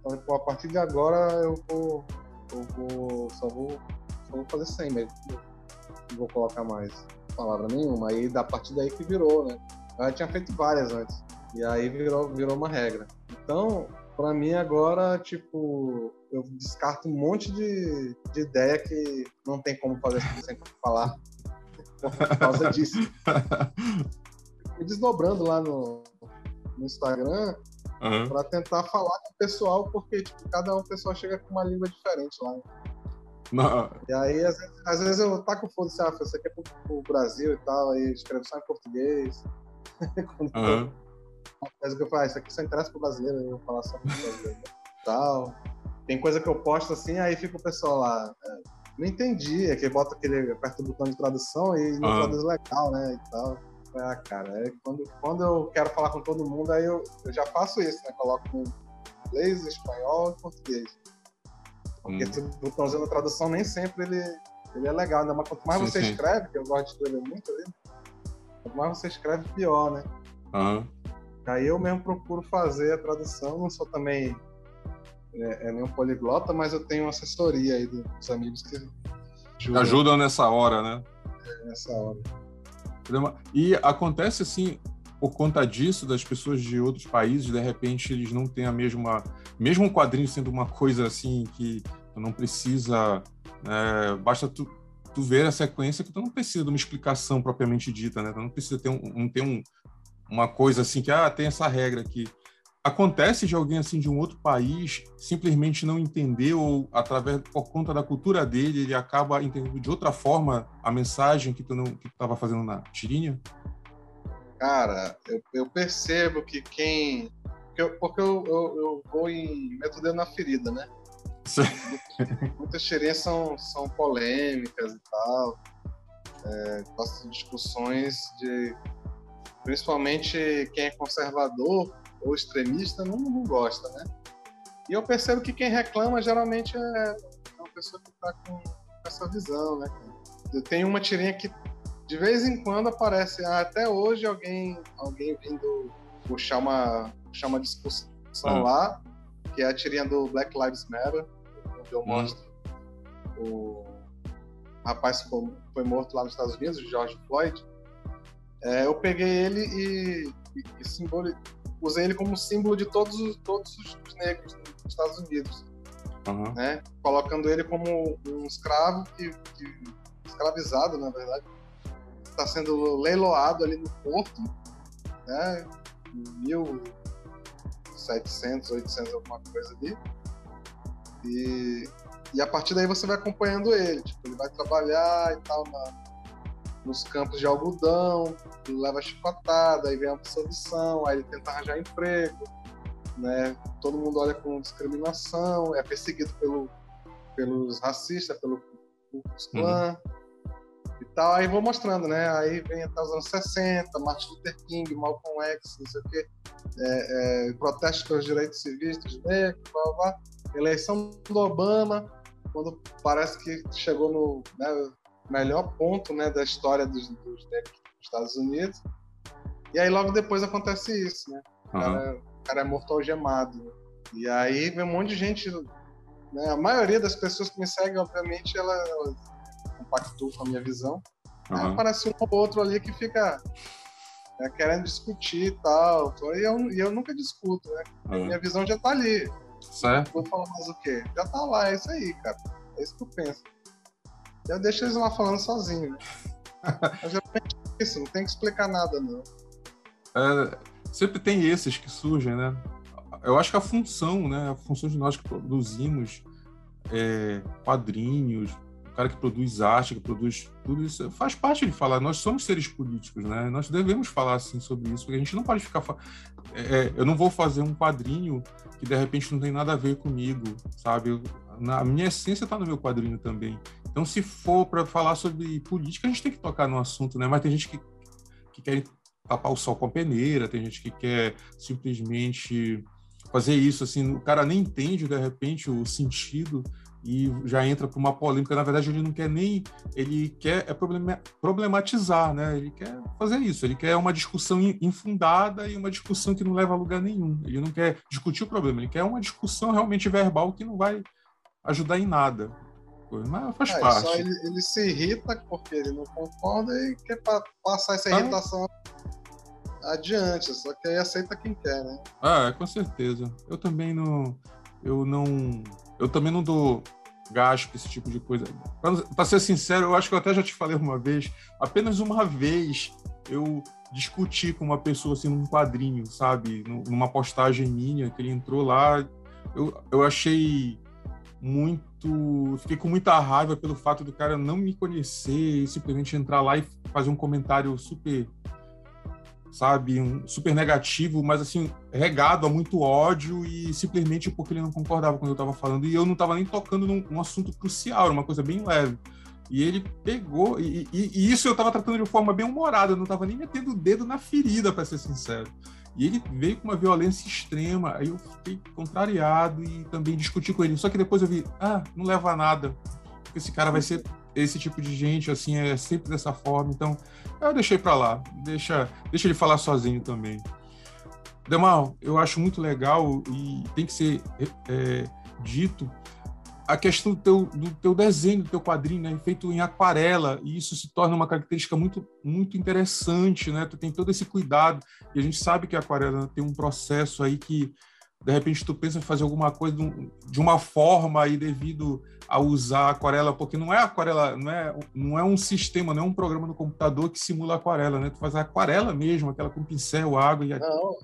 Falei, pô, a partir de agora eu vou. Eu vou. Só vou. Só vou fazer 100 mesmo. Não vou colocar mais palavra nenhuma. Aí da partir daí que virou, né? Eu já tinha feito várias antes. E aí virou, virou uma regra. Então, para mim agora, tipo, eu descarto um monte de, de ideia que não tem como fazer sem falar por causa disso. Fui desdobrando lá no, no Instagram uhum. para tentar falar com o pessoal, porque tipo, cada um pessoal chega com uma língua diferente lá. Não. E aí, às vezes, às vezes eu taco foda se ah, você quer pro, pro Brasil e tal, aí escrevo só em português. uhum. coisa que eu falo, ah, isso aqui só interessa pro brasileiro, eu vou falar só pro brasileiro. tal. Tem coisa que eu posto assim, aí fica o pessoal lá. É, não entendi, é que bota aquele, aperta o botão de tradução e não uhum. traduz legal, né? E tal. Ah, cara, é quando, quando eu quero falar com todo mundo, aí eu, eu já faço isso, né? Coloco inglês, espanhol e português. Porque hum. esse botãozinho da tradução nem sempre ele, ele é legal, né? Mas quanto mais sim, você sim. escreve, que eu gosto de escrever muito ali, quanto mais você escreve, pior, né? Uhum. Aí eu mesmo procuro fazer a tradução, não sou também é, é nenhum poliglota, mas eu tenho uma assessoria aí dos amigos que ajudam, ajudam nessa hora, né? É, nessa hora. E acontece assim, por conta disso, das pessoas de outros países, de repente eles não têm a mesma. Mesmo um quadrinho sendo uma coisa assim que tu não precisa. É, basta tu, tu ver a sequência que tu não precisa de uma explicação propriamente dita, né? Tu não precisa ter, um, um, ter um, uma coisa assim que, ah, tem essa regra aqui. Acontece de alguém assim de um outro país simplesmente não entender ou através por conta da cultura dele ele acaba entendendo de outra forma a mensagem que tu não que estava fazendo na tirinha? Cara, eu, eu percebo que quem. Porque eu, porque eu, eu, eu vou em método na ferida, né? Muitas tirinhas são, são polêmicas e tal. É, gosto de discussões de. Principalmente quem é conservador ou extremista não, não gosta, né? E eu percebo que quem reclama geralmente é uma pessoa que está com essa visão, né? Eu tenho uma tirinha que de vez em quando aparece, ah, até hoje alguém, alguém vindo puxar uma, puxar uma discussão ah. lá, que é a tirinha do Black Lives Matter, onde eu hum. mostro o, rapaz foi, foi morto lá nos Estados Unidos, o George Floyd, é, eu peguei ele e, e, e simboli, usei ele como símbolo de todos os, todos os negros nos Estados Unidos. Uhum. Né? Colocando ele como um escravo que, que escravizado, na verdade, está sendo leiloado ali no porto, né? 1700, 800, alguma coisa ali. E, e a partir daí você vai acompanhando ele. Tipo, ele vai trabalhar e tal na, nos campos de algodão, leva chicotada, aí vem a absolvição, aí ele tenta arranjar emprego, né? Todo mundo olha com discriminação, é perseguido pelo, pelos racistas, pelo Klux Klan. Uhum e tal. Aí vou mostrando, né? Aí vem até os anos 60, Martin Luther King, Malcolm X, não sei o quê, é, é, protestos pelos direitos civis dos negros, blá, blá, blá. eleição do Obama, quando parece que chegou no né, melhor ponto né, da história dos, dos negros dos Estados Unidos. E aí logo depois acontece isso, né? O cara, uhum. o cara é morto algemado. E aí vem um monte de gente né? A maioria das pessoas que me seguem, obviamente, elas, compactou com a minha visão. Uhum. Aí aparece um ou outro ali que fica né, querendo discutir e tal. E eu, e eu nunca discuto, né? Uhum. Minha visão já tá ali. Certo. Vou falar mais o quê? Já tá lá, é isso aí, cara. É isso que eu penso. Eu deixo eles lá falando sozinho? Mas é isso, não tem que explicar nada, não. É, sempre tem esses que surgem, né? Eu acho que a função, né? A função de nós que produzimos é, quadrinhos, cara que produz arte, que produz tudo isso, faz parte de falar. Nós somos seres políticos, né? Nós devemos falar assim sobre isso, porque a gente não pode ficar. É, é, eu não vou fazer um quadrinho que de repente não tem nada a ver comigo, sabe? Na, a minha essência está no meu quadrinho também. Então, se for para falar sobre política, a gente tem que tocar no assunto, né? Mas tem gente que, que quer tapar o sol com a peneira, tem gente que quer simplesmente fazer isso assim, o cara nem entende de repente o sentido e já entra para uma polêmica. Na verdade, ele não quer nem. Ele quer é problematizar, né? Ele quer fazer isso. Ele quer uma discussão infundada e uma discussão que não leva a lugar nenhum. Ele não quer discutir o problema, ele quer uma discussão realmente verbal que não vai ajudar em nada. Mas faz é, parte. Ele, ele, se irrita porque ele não concorda e quer passar essa ah. irritação adiante. Só que aí aceita quem quer, né? Ah, com certeza. Eu também não. Eu não. Eu também não dou gasto esse tipo de coisa. Para ser sincero, eu acho que eu até já te falei uma vez, apenas uma vez eu discuti com uma pessoa assim num quadrinho, sabe, numa postagem minha que ele entrou lá, eu, eu achei muito, fiquei com muita raiva pelo fato do cara não me conhecer e simplesmente entrar lá e fazer um comentário super sabe, um super negativo, mas assim, regado a muito ódio e simplesmente porque ele não concordava com o que eu estava falando e eu não estava nem tocando num, assunto crucial, uma coisa bem leve. E ele pegou, e, e, e isso eu estava tratando de forma bem humorada, eu não estava nem metendo o dedo na ferida, para ser sincero. E ele veio com uma violência extrema, aí eu fiquei contrariado e também discuti com ele. Só que depois eu vi, ah, não leva a nada, esse cara vai ser esse tipo de gente, assim, é sempre dessa forma. Então, eu deixei para lá. Deixa, deixa ele falar sozinho também. Demal, eu acho muito legal e tem que ser é, dito a questão do teu, do teu desenho, do teu quadrinho, né, feito em aquarela, e isso se torna uma característica muito, muito interessante, né? Tu tem todo esse cuidado, e a gente sabe que a aquarela tem um processo aí que de repente tu pensa em fazer alguma coisa de uma forma aí devido a usar aquarela, porque não é aquarela, não é, não é um sistema, não é um programa no computador que simula aquarela, né? Tu faz a aquarela mesmo, aquela com pincel, água e... Não,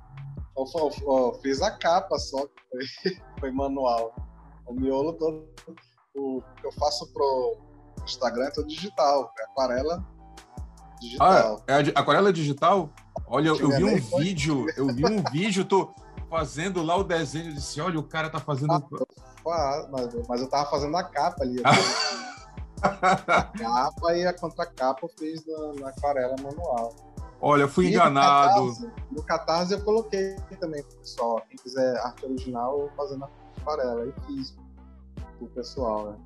eu, eu, eu fiz a capa só, foi, foi manual. O miolo todo, o que eu faço pro Instagram é todo digital, é aquarela digital. Ah, é aquarela digital? Olha, eu, eu vi um vídeo, eu vi um vídeo, tô fazendo lá o desenho, eu disse, olha, o cara tá fazendo... Ah, mas, mas eu tava fazendo a capa ali. a capa e a contracapa eu fiz na, na aquarela manual. Olha, fui e enganado. No Catarse, no Catarse, eu coloquei também pessoal. Quem quiser arte original, eu fazendo a aquarela. E fiz pro pessoal, né?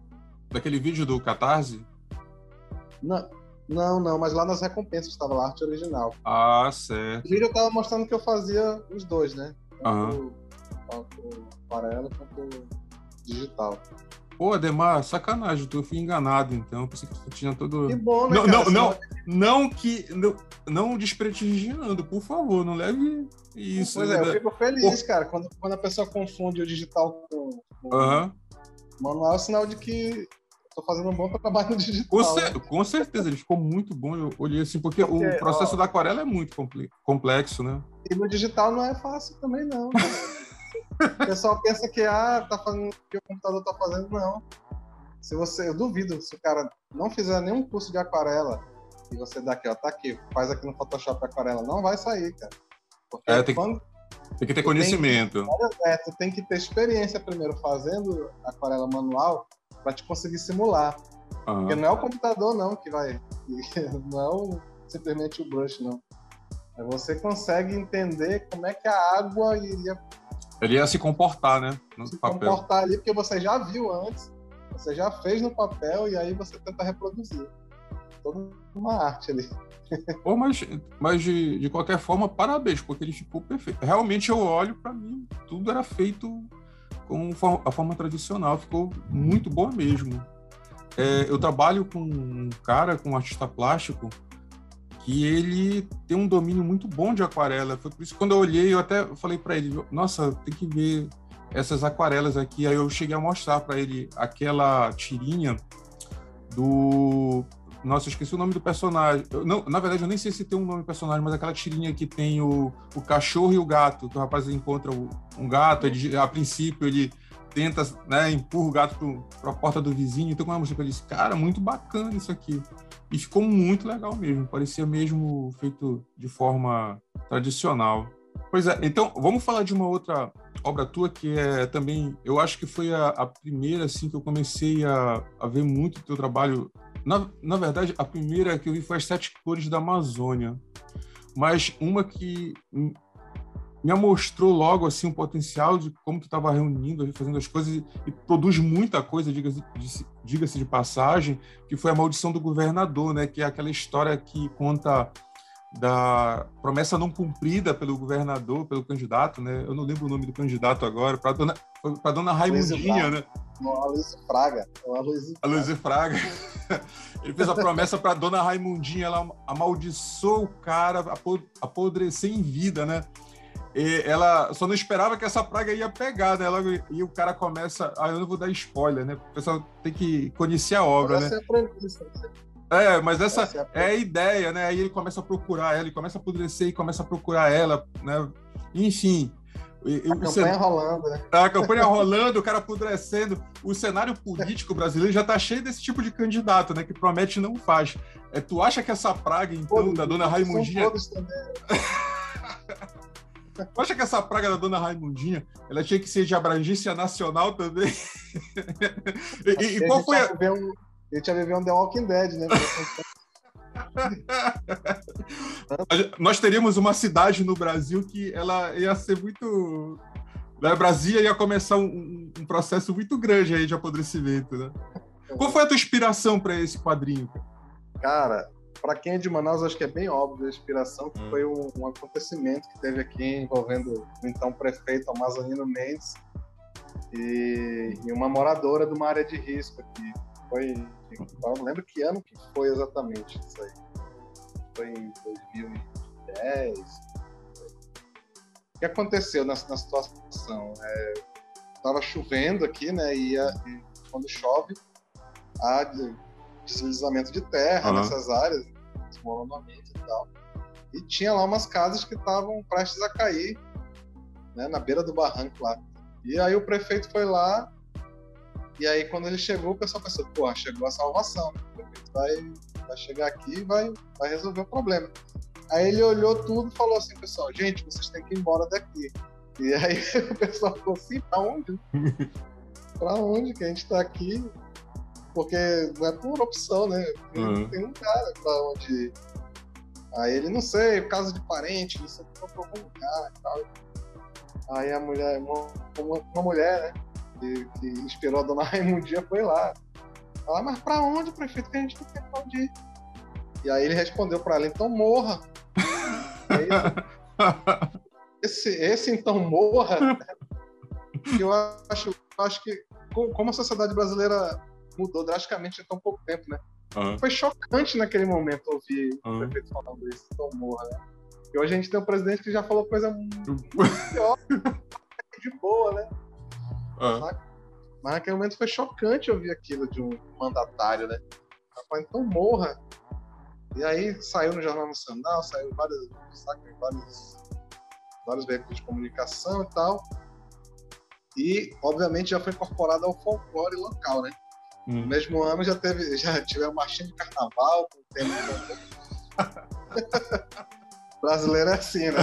Daquele vídeo do Catarse? Não, não, não, mas lá nas recompensas estava lá a arte original. Ah, certo. O vídeo eu tava mostrando que eu fazia os dois, né? tanto, uhum. aquarela quanto digital. Pô, Ademar, sacanagem, tu fui enganado, então. Pensei que tu tinha todo. Que bom, né, não, cara? não, não, não que. Não, não desprestigiando, por favor, não leve isso. Pois é, eu né? fico feliz, cara, quando, quando a pessoa confunde o digital com, com o manual, é sinal de que tô fazendo um bom trabalho no digital. Com, né? cer- com certeza, ele ficou muito bom. Eu olhei assim, porque, Porque, o processo ó, da aquarela é muito comple- complexo, né? E no digital não é fácil também, não. O pessoal pensa que ah, tá fazendo o que o computador tá fazendo, não. Se você, eu duvido, se o cara não fizer nenhum curso de aquarela e você dá aqui, ó, tá aqui, faz aqui no Photoshop aquarela, não vai sair, cara. Porque É, tem que- quando Tem que ter Eu tenho- conhecimento. é, tu tem que ter experiência primeiro fazendo aquarela manual para te conseguir simular. Aham. Porque não é o computador, não, que vai. Não é simplesmente o brush, não. Aí Você consegue entender como é que a água iria Ele ia se comportar, né? No se papel. comportar ali, porque você já viu antes, você já fez no papel e aí você tenta reproduzir. Toda uma arte ali. Pô, mas, mas de, de qualquer forma, parabéns, porque ele ficou perfeito. Realmente eu olho para mim, tudo era feito com a forma tradicional, ficou muito boa mesmo. É, eu trabalho com um cara, com um artista plástico, que ele tem um domínio muito bom de aquarela. Foi por isso que quando eu olhei, eu até falei para ele, nossa, tem que ver essas aquarelas aqui. Aí eu cheguei a mostrar para ele aquela tirinha do nossa, eu esqueci o nome do personagem. Eu, não, na verdade, eu nem sei se tem um nome do personagem, mas aquela tirinha que tem o, o cachorro e o gato, que o rapaz encontra o- um gato, ele, a princípio ele tenta, né, empurra o gato para a porta do vizinho, então quando eu mostrei pra ele, cara, muito bacana isso aqui. E ficou muito legal mesmo, parecia mesmo feito de forma tradicional. Pois é, então vamos falar de uma outra obra tua que é também, eu acho que foi a, a primeira assim que eu comecei a, a ver muito o teu trabalho. Na, na verdade, a primeira que eu vi foi as Sete Cores da Amazônia, mas uma que me mostrou logo assim um potencial de como tu estava reunindo, fazendo as coisas e, produz muita coisa, diga-se de, diga-se de passagem, que foi a maldição do governador, né? Que é aquela história que conta da promessa não cumprida pelo governador, pelo candidato, né? Eu não lembro o nome do candidato agora, para dona para dona Raimundinha, né? O Aloysio Fraga. A Luiz Fraga. Ele fez a promessa para dona Raimundinha, ela amaldiçoou o cara, apo- apodrecer em vida, né? E ela só não esperava que essa praga ia pegar, né? Ela, e o cara começa. Ah, eu não vou dar spoiler, né? O pessoal tem que conhecer a obra, né? É a premissa. É, mas essa Essa é a é a ideia, né? Aí ele começa a procurar ela, ele começa a apodrecer e começa a procurar ela, né? Enfim. A campanha rolando, né? a campanha rolando, o cara apodrecendo. O cenário político brasileiro já tá cheio desse tipo de candidato, né? Que promete e não faz. É, tu acha que essa praga, então, Todos, da dona são Raimundinha. todos também. Tu acha que essa praga da dona Raimundinha ela tinha que ser de abrangência nacional também? e, e- e qual foi a. a... Um, a gente ia viver um The Walking Dead, né? Nós teríamos uma cidade no Brasil que ela ia ser muito. Né? Brasília ia começar um, um processo muito grande aí de apodrecimento, né? Qual foi a tua inspiração para esse quadrinho? cara? Para quem é de Manaus, acho que é bem óbvio a inspiração, que foi um, um acontecimento que teve aqui envolvendo o então prefeito Amazonino Mendes e, e uma moradora de uma área de risco aqui. Foi, não lembro que ano que foi exatamente isso aí. Foi em 2010. O que aconteceu nessa, na situação? É, tava chovendo aqui, né? E, a- e quando chove, há de- deslizamento de terra Aham. nessas áreas, desmoronamento e tal. E tinha lá umas casas que estavam prestes a cair, né, na beira do barranco lá. E aí o prefeito foi lá, e aí quando ele chegou, o pessoal pensou, pô, chegou a salvação, né? o prefeito vai, vai chegar aqui e vai, vai resolver o problema. Aí ele olhou tudo e falou assim, pessoal, gente, vocês têm que ir embora daqui. E aí o pessoal falou assim, pra onde? pra onde que a gente tá aqui? Porque não é por opção, né? Tem, Uhum. tem um cara pra onde ir. Aí ele, não sei, casa de parente, não sei, foi pra algum lugar e tal. Aí a mulher, uma, uma, mulher, né? Que, que inspirou a dona Raimundinha foi lá. Ela, mas pra onde, prefeito, que a gente não tem pra onde ir? E aí ele respondeu pra ela, então morra. Aí, esse, esse então morra, que eu acho, eu acho que como a sociedade brasileira mudou drasticamente em tão pouco tempo, né? Uhum. Foi chocante naquele momento ouvir uhum. o prefeito falando isso, Tom Morra, né? E hoje a gente tem um presidente que já falou coisa muito pior, de boa, né? Uhum. Mas naquele momento foi chocante ouvir aquilo de um mandatário, né? Rapaz, então morra. E aí saiu no Jornal Nacional, saiu vários, vários, vários veículos de comunicação e tal. E, obviamente, já foi incorporado ao folclore local, né? Hum. No mesmo ano já teve, já tivemos marchinha de carnaval com tema. Brasileiro é assim, né?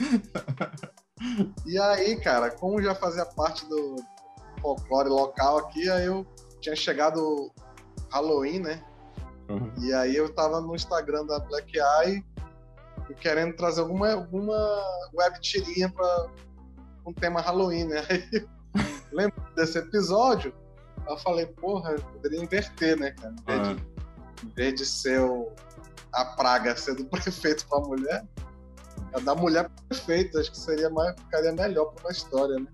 e aí, cara, como já fazia parte do folclore local aqui, aí eu tinha chegado Halloween, né? Uhum. E aí eu tava no Instagram da Black Eye querendo trazer alguma, alguma web tirinha para um tema Halloween, né? Aí, lembro desse episódio, eu falei, porra, eu poderia inverter, né, cara? Em vez, uhum. de, em vez de ser o, a praga ser do prefeito pra mulher, é da mulher prefeito, acho que seria mais, ficaria melhor pra uma história, né?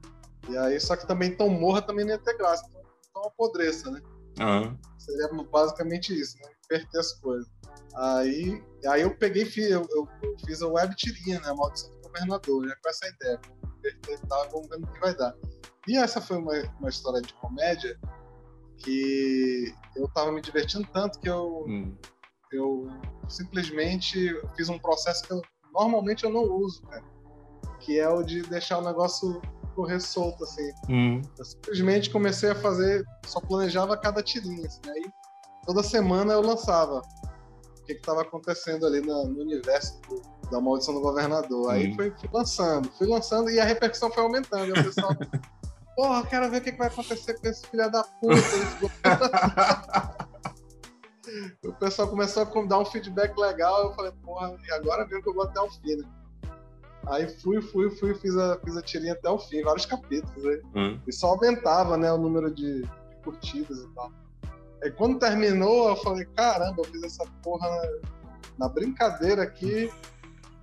E aí, só que também tão morra também não ia ter graça, então, então apodreça, né? Uhum. Seria basicamente isso, né? Inverter as coisas. Aí, aí eu peguei, eu, eu, eu fiz a web tirinha, né? A maldição do governador, já com essa ideia. Inverter e tal, vamos ver o que vai dar. E essa foi uma, uma história de comédia que eu tava me divertindo tanto que eu, hum. eu simplesmente fiz um processo que eu, normalmente eu não uso, cara. Que é o de deixar o negócio correr solto, assim. Hum. Eu simplesmente comecei a fazer, só planejava cada tirinha, assim, aí toda semana eu lançava o que estava acontecendo ali no, no universo do, da maldição do governador. Aí hum. fui, fui, lançando, fui lançando e a repercussão foi aumentando. E o pessoal, porra, quero ver o que, que vai acontecer com esse filho da puta. o pessoal começou a dar um feedback legal, eu falei, porra, e agora mesmo que eu vou até o fim, né? Aí fui, fui, fui, fiz a, fiz a tirinha até o fim, vários capítulos. Né? Hum. E só aumentava, né, o número de, de curtidas e tal. Aí quando terminou, eu falei, caramba, eu fiz essa porra na, na brincadeira aqui,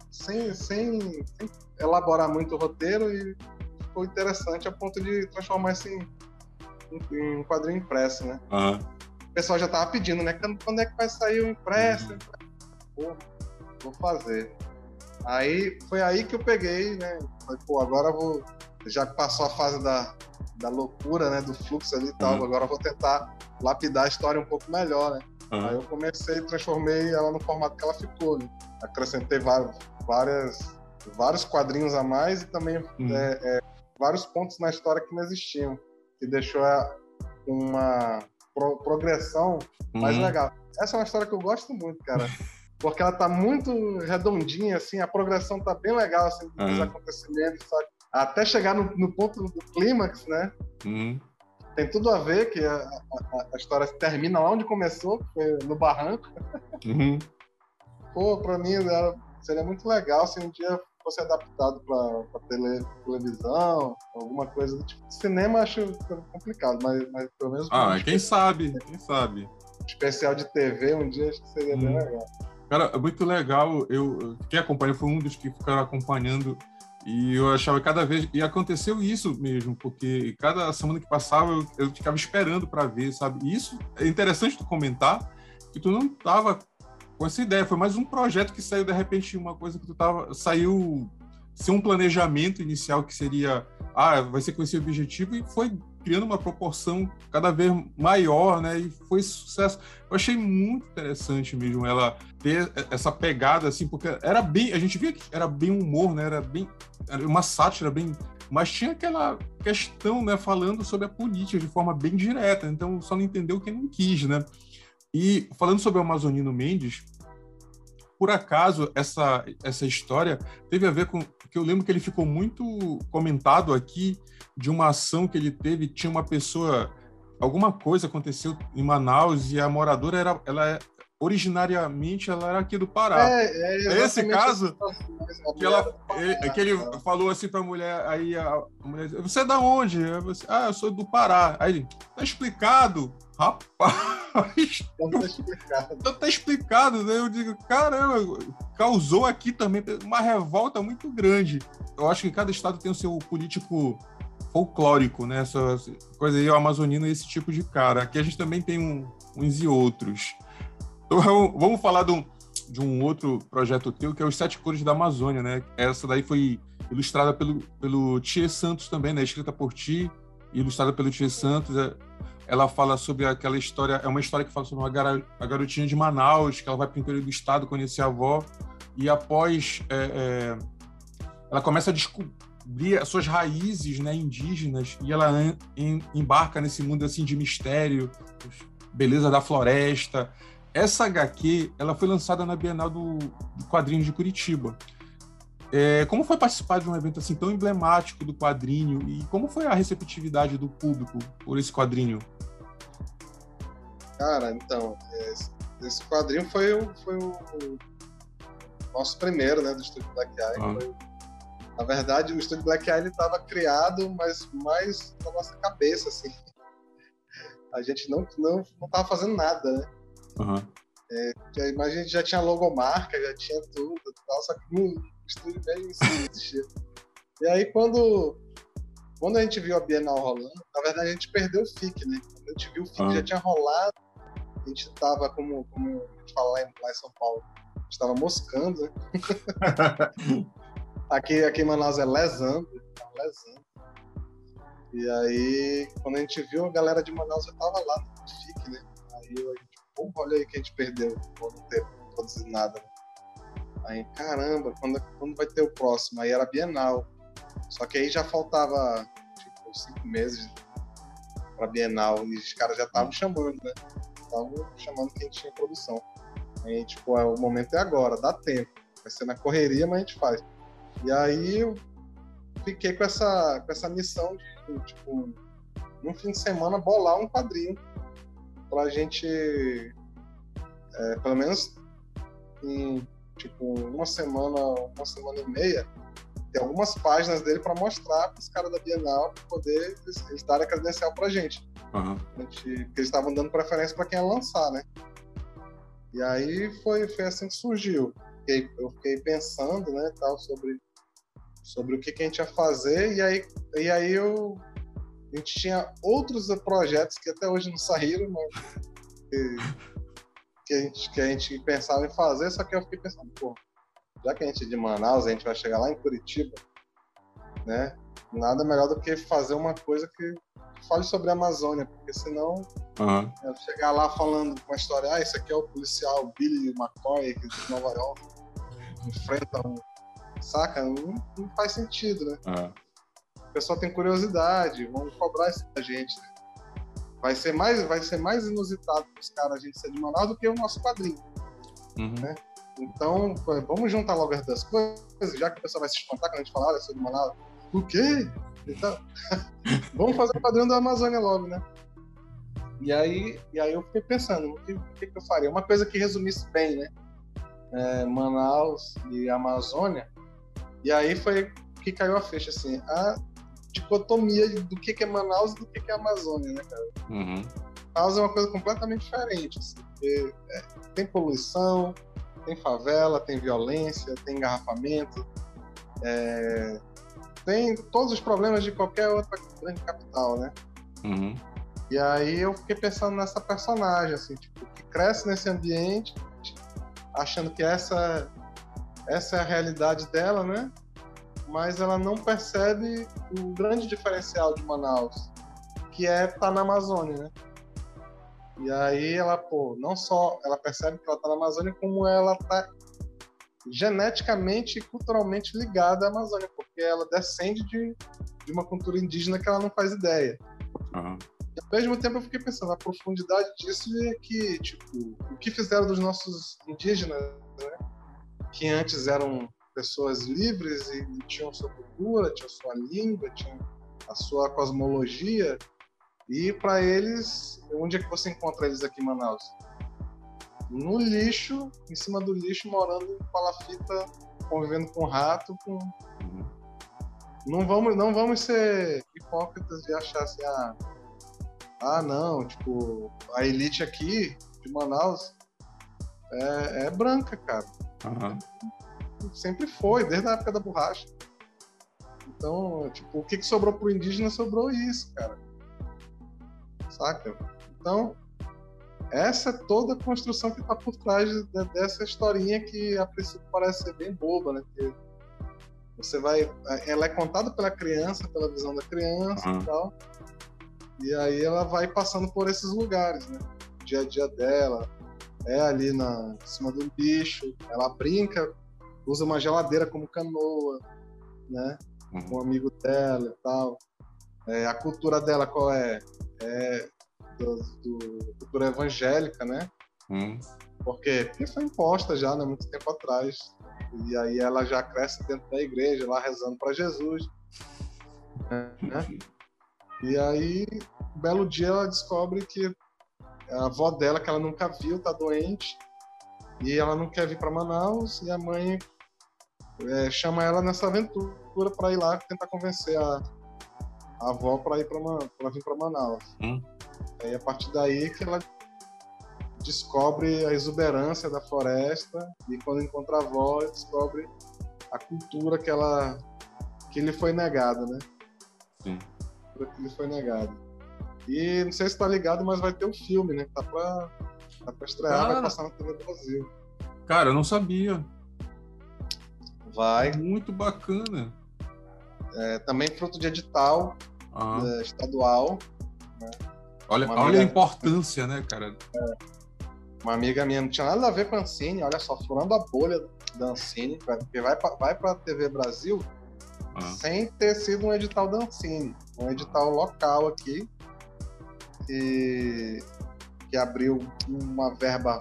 sem, sem, sem, elaborar muito o roteiro e ficou interessante a ponto de transformar isso em, em, um quadrinho impresso, né? Uhum. O pessoal já tava pedindo, né? Quando é que vai sair o impresso? Uhum. Pô, vou fazer. Aí foi aí que eu peguei, né? Falei, pô, agora vou. Já que passou a fase da, da loucura, né? Do fluxo ali e tal, uhum. agora vou tentar lapidar a história um pouco melhor, né? Uhum. Aí eu comecei, transformei ela no formato que ela ficou, né? Acrescentei vários, várias, vários quadrinhos a mais e também uhum. é, é, vários pontos na história que não existiam, que deixou uma pro, progressão mais uhum. legal. Essa é uma história que eu gosto muito, cara. porque ela tá muito redondinha, assim, a progressão tá bem legal, assim, dos uhum. acontecimentos, sabe? Até chegar no, no ponto do clímax, né? Uhum. Tem tudo a ver, que a, a, a, história termina lá onde começou, no barranco. Uhum. Pô, pra mim era, seria muito legal se um dia fosse adaptado para tele, televisão, alguma coisa do tipo. Cinema acho complicado, mas, mas pelo menos. Ah, quem sabe, quem sabe. Especial de TV um dia acho que seria bem hum. legal. Cara, é muito legal. Eu, quem acompanha foi um dos que ficaram acompanhando e eu achava cada vez. E aconteceu isso mesmo, porque cada semana que passava eu, eu ficava esperando para ver, sabe? E isso é interessante tu comentar que tu não tava com essa ideia. Foi mais um projeto que saiu de repente, uma coisa que tu tava. Saiu sem um planejamento inicial que seria. Ah, vai ser com esse objetivo, e foi criando uma proporção cada vez maior, né? E foi sucesso. Eu achei muito interessante mesmo ela ter essa pegada, assim, porque era bem. A gente via que era bem humor, né? Era bem. Era uma sátira bem. Mas tinha aquela questão, né? Falando sobre a política de forma bem direta. Então só não entendeu quem não quis, né? E falando sobre o Amazonino Mendes, por acaso essa essa história teve a ver com que eu lembro que ele ficou muito comentado aqui de uma ação que ele teve, tinha uma pessoa, alguma coisa aconteceu em Manaus e a moradora era, ela é, originariamente ela era aqui do Pará. É, é Esse caso que, ela, é, que ele falou assim para a mulher, aí a, a, mulher, você é da onde? Você, ah, eu sou do Pará. Aí ele, tá explicado. Rapaz, então tá explicado. Então tá explicado, né? Eu digo, caramba, causou aqui também uma revolta muito grande. Eu acho que cada estado tem o seu político folclórico, né? Essa coisa aí, o amazonino é esse tipo de cara. Aqui a gente também tem um, uns e outros. Então, vamos falar de um, de um outro projeto teu, que é os Sete Cores da Amazônia, né? Essa daí foi ilustrada pelo, pelo Tia Santos também, né? Escrita por ti, ilustrada pelo Tia Santos. É, ela fala sobre aquela história, é uma história que fala sobre uma garotinha de Manaus, que ela vai para o interior do estado conhecer a avó, e após é, é, ela começa a descobrir as suas raízes né, indígenas, e ela em, embarca nesse mundo assim de mistério, beleza da floresta. Essa HQ ela foi lançada na Bienal do, do Quadrinho de Curitiba. É, como foi participar de um evento assim tão emblemático do quadrinho e como foi a receptividade do público por esse quadrinho? Cara, então, esse, esse quadrinho foi, o, foi o, nosso primeiro, né, do Estúdio Black Eye. Ah. Foi, na verdade, o Estúdio Black Eye estava criado, mas mais na nossa cabeça, assim. A gente não não não tava fazendo nada, né? Uhum. É, mas a gente já tinha logomarca, já tinha tudo, tal, só que no estúdio mesmo assim, existia. E aí quando quando a gente viu a Bienal rolando, na verdade a gente perdeu o FIC, né? Quando a gente viu o FIC, já tinha rolado, a gente tava, como, como a gente fala lá em, lá em São Paulo, a gente tava moscando, né? aqui, aqui em Manaus é lesando, lesando. E aí, quando a gente viu, a galera de Manaus já tava lá no FIC, né? Aí a gente, pô, olha aí que a gente perdeu por não ter produzido nada. Aí, caramba, quando, quando vai ter o próximo? Aí era Bienal. Só que aí já faltava, tipo, cinco meses pra Bienal e os caras já estavam chamando, né? Estavam chamando quem tinha produção. Aí, tipo, é, o momento é agora, dá tempo. Vai ser na correria, mas a gente faz. E aí eu fiquei com essa, com essa missão de, tipo, num fim de semana, bolar um quadrinho pra gente, é, pelo menos em, tipo, uma semana, uma semana e meia, ter algumas páginas dele para mostrar para os caras da Bienal, para poder eles, eles darem a credencial para gente. Uhum. gente. Porque eles estavam dando preferência para quem ia lançar, né? E aí foi, foi assim que surgiu. Fiquei, eu fiquei pensando, né, tal, sobre, sobre o que, que a gente ia fazer, e aí, e aí eu, a gente tinha outros projetos que até hoje não saíram, mas que, a, gente, que a gente pensava em fazer, só que eu fiquei pensando, pô, já que a gente é de Manaus, a gente vai chegar lá em Curitiba, né? Nada melhor do que fazer uma coisa que fale sobre a Amazônia, porque senão uhum. chegar lá falando uma história, ah, esse aqui é o policial Billy McCoy de Nova York, enfrenta um. Saca? Não, não faz sentido, né? Uhum. O pessoal tem curiosidade, vão cobrar isso da gente. Né? Vai ser mais, vai ser mais inusitado para os caras a gente ser de Manaus do que o nosso quadrinho. Uhum. Né? Então, vamos juntar logo as duas coisas, já que o pessoal vai se espantar quando a gente falar, olha, sou de Manaus. O quê? Então, vamos fazer o padrão da Amazônia logo, né? E aí, e aí eu fiquei pensando, o que, o que, eu faria? Uma coisa que resumisse bem, né? É, Manaus e Amazônia. E aí foi que caiu a fecha, assim, a dicotomia do que, é Manaus e do que, é Amazônia, né, cara? Uhum. Manaus é uma coisa completamente diferente, assim, porque, é, tem poluição, tem favela, tem violência, tem engarrafamento, é, tem todos os problemas de qualquer outra grande capital, né? Uhum. E aí eu fiquei pensando nessa personagem, assim, tipo, que cresce nesse ambiente, achando que essa, essa é a realidade dela, né? Mas ela não percebe o grande diferencial de Manaus, que é estar tá na Amazônia, né? E aí ela, pô, não só ela percebe que ela está na Amazônia, como ela está geneticamente e culturalmente ligada à Amazônia, porque ela descende de, de uma cultura indígena que ela não faz ideia. Uhum. E, ao mesmo tempo eu fiquei pensando, a profundidade disso é que, tipo, o que fizeram dos nossos indígenas, né? Que antes eram pessoas livres e tinham sua cultura, tinham sua língua, tinham a sua cosmologia, e para eles, onde é que você encontra eles aqui em Manaus? No lixo, em cima do lixo, morando em palafita, convivendo com rato, com. Não vamos, não vamos ser hipócritas de achar assim, ah, ah não, tipo, a elite aqui de Manaus é, é branca, cara. Uhum. Sempre foi, desde a época da borracha. Então, tipo, o que, que sobrou pro indígena sobrou isso, cara. Saca? Então, essa é toda a construção que está por trás de, dessa historinha que a princípio parece ser bem boba, né? Porque você vai, ela é contada pela criança, pela visão da criança uhum. e tal, e aí ela vai passando por esses lugares, né? O dia a dia dela é ali na em cima do bicho, ela brinca, usa uma geladeira como canoa, né? Uhum. Um amigo dela e tal. É, a cultura dela qual é? É do, do cultura evangélica, né? Hum. Porque, porque foi imposta já, né, muito tempo atrás. E aí ela já cresce dentro da igreja, lá rezando para Jesus. Né? E aí, um belo dia, ela descobre que a avó dela, que ela nunca viu, tá doente. E ela não quer vir para Manaus. E a mãe é, chama ela nessa aventura para ir lá tentar convencer a, a avó para ir para vir para Manaus. Hum. Aí a partir daí que ela descobre a exuberância da floresta e quando encontra a avó descobre a cultura que ela que lhe foi negada, né? Sim. Que lhe foi negada. E não sei se tá ligado, mas vai ter um filme, né? Tá pra, tá pra estrear, Cara... vai passar na TV Brasil. Cara, eu não sabia. Vai. Muito bacana. É, também fruto de edital ah. é, estadual. Né? Olha, olha amiga... a importância, né, cara? É. Uma amiga minha não tinha nada a ver com a Ancine, olha só, furando a bolha da Ancine, porque vai pra, vai pra TV Brasil ah. sem ter sido um edital da Ancine, um edital local aqui, que, que abriu uma verba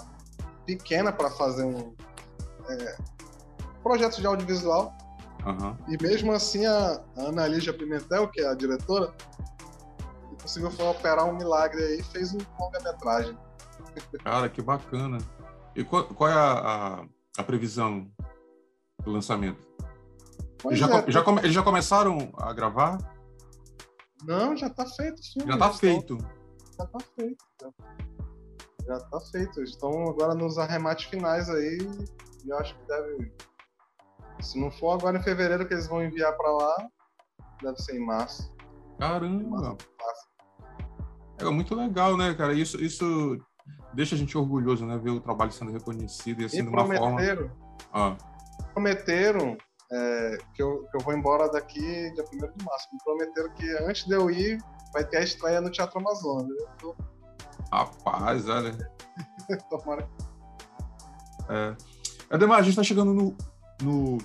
pequena para fazer um é, projeto de audiovisual. Uhum. E mesmo assim, a, a Ana Lígia Pimentel, que é a diretora, conseguiu operar um milagre aí e fez um longa-metragem. Cara, que bacana. E qual, qual é a, a, a, previsão do lançamento? Eles já, é, já, come, eles já começaram a gravar? Não, já está feito. Sim, já está feito. Já está feito. Já está feito. Estão agora nos arremates finais aí e eu acho que deve. Se não for agora em fevereiro que eles vão enviar para lá, deve ser em março. Caramba! É muito legal, né, cara? Isso, isso deixa a gente orgulhoso, né? Ver o trabalho sendo reconhecido e assim, e de uma forma. Ah. Prometeram é, que, eu, que eu vou embora daqui dia 1 de março. Me prometeram que antes de eu ir, vai ter a estreia no Teatro Amazônia. Tô... Rapaz, olha. Tomara. É. Ademar, a gente está chegando no, no,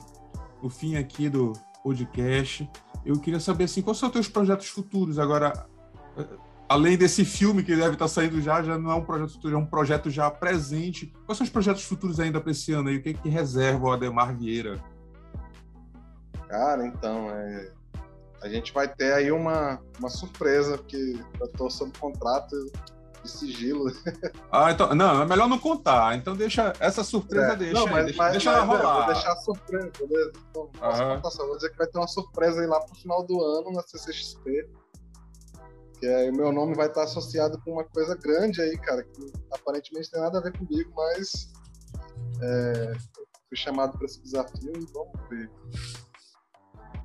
no fim aqui do podcast. Eu queria saber assim, quais são os teus projetos futuros agora? além desse filme que deve estar saindo já, já não é um projeto futuro, é um projeto já presente. Quais são os projetos futuros ainda para esse ano aí? O que, é que reserva o Ademar Vieira? Cara, então, é... a gente vai ter aí uma, uma surpresa, porque eu estou sob contrato de sigilo. Ah, então, não, é melhor não contar. Então deixa essa surpresa, é. deixa, não, mas, deixa, mas, deixa ela rolar. Vou deixar a surpresa, beleza? Então, uhum. Vou dizer que vai ter uma surpresa aí lá pro final do ano na CCXP que é, o meu nome vai estar associado com uma coisa grande aí, cara, que aparentemente tem nada a ver comigo, mas é, fui chamado para esse desafio e vamos ver.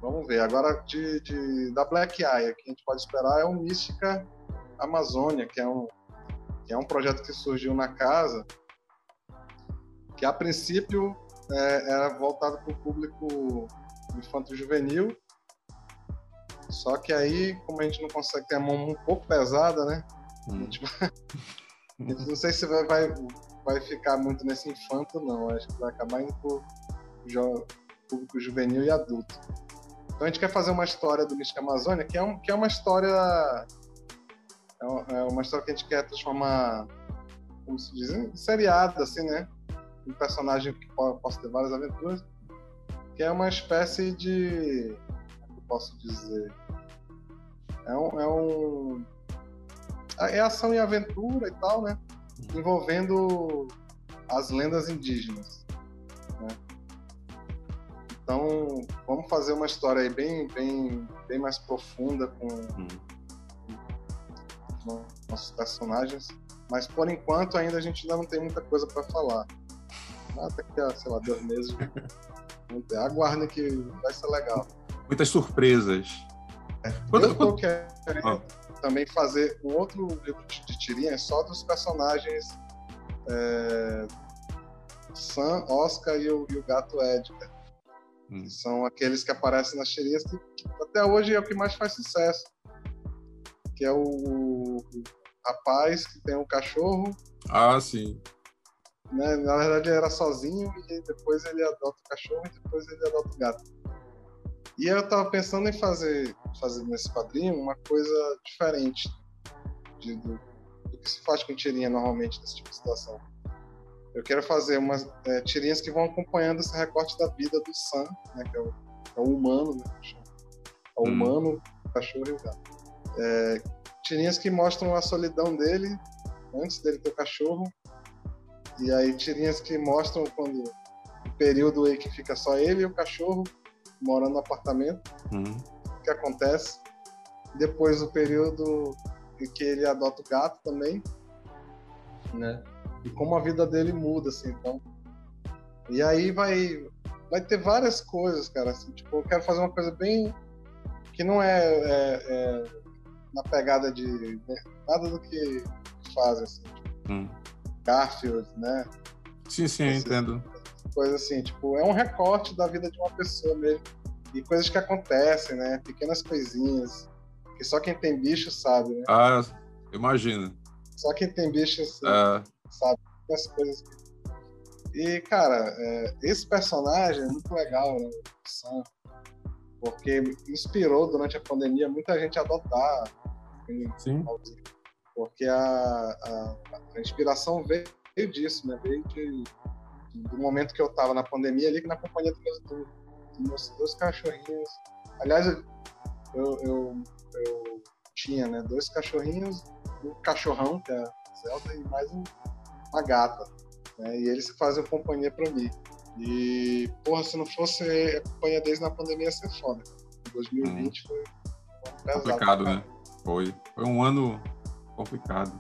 Vamos ver. Agora, de, de, da Black Eye, que a gente pode esperar é o Mística Amazônia, que é um, que é um projeto que surgiu na casa, que a princípio é, era voltado para o público infanto-juvenil, só que aí, como a gente não consegue ter a mão um pouco pesada, né? Hum. Tipo, não sei se vai, vai, vai ficar muito nesse infanto, não. Acho que vai acabar indo jo, público juvenil e adulto. Então a gente quer fazer uma história do Mística Amazônia, que é, um, que é uma história. É, é uma história que a gente quer transformar, como se diz, em seriado, assim, né? Um personagem que possa ter várias aventuras. Que é uma espécie de. Como eu posso dizer? É um, é um. É ação e aventura e tal, né? Envolvendo as lendas indígenas. Né? Então, vamos fazer uma história aí bem, bem, bem mais profunda com, com nossos personagens. Mas por enquanto ainda a gente ainda não tem muita coisa para falar. Até que, sei lá, dois meses. Aguardem que vai ser legal. Muitas surpresas. É. Quando, eu tô querendo ah. também fazer um outro livro de tirinhas só dos personagens é, Sam, Oscar e o, e o gato Edgar. Hum. São aqueles que aparecem nas tirinhas que, que, até hoje é o que mais faz sucesso. Que é o, o rapaz que tem um cachorro. Ah, sim. Né? Na verdade ele era sozinho e depois ele adota o cachorro e depois ele adota o gato. E eu tava pensando em fazer, fazer nesse quadrinho uma coisa diferente de, do, do, que se faz com tirinha normalmente nesse tipo de situação. Eu quero fazer umas é, tirinhas que vão acompanhando esse recorte da vida do Sam, né, que é o, é o humano, né, é o hum. humano, o cachorro e o gato. É, tirinhas que mostram a solidão dele antes dele ter o cachorro e aí tirinhas que mostram quando o período aí que fica só ele e o cachorro morando no apartamento, uhum. o que acontece. Depois o período em que ele adota o gato também, né? E como a vida dele muda, assim, então. E aí vai, vai ter várias coisas, cara. Assim, tipo, eu quero fazer uma coisa bem que não é, é, é na pegada de né, nada do que fazem, assim. Hum. Garfield, né? Sim, sim, eu entendo coisa assim, tipo, é um recorte da vida de uma pessoa mesmo. E coisas que acontecem, né? Pequenas coisinhas. Que só quem tem bicho sabe, né? Ah, imagina. Só quem tem bicho assim, ah. sabe as coisas. E, cara, é, esse personagem é muito legal, né? Porque inspirou durante a pandemia muita gente a adotar. Sim. Porque a, a, a inspiração veio disso, né? Veio de do momento que eu estava na pandemia ali, na companhia dos meus, dos meus dois cachorrinhos. Aliás, eu, eu, eu, tinha né, dois cachorrinhos, um cachorrão, que é a Zelda, e mais um, uma gata. Né, e eles fazem companhia para mim. E, porra, se não fosse a companhia deles na pandemia, ia ser foda. 2020 hum. foi pesado. Complicado, né? Foi. Foi um ano complicado.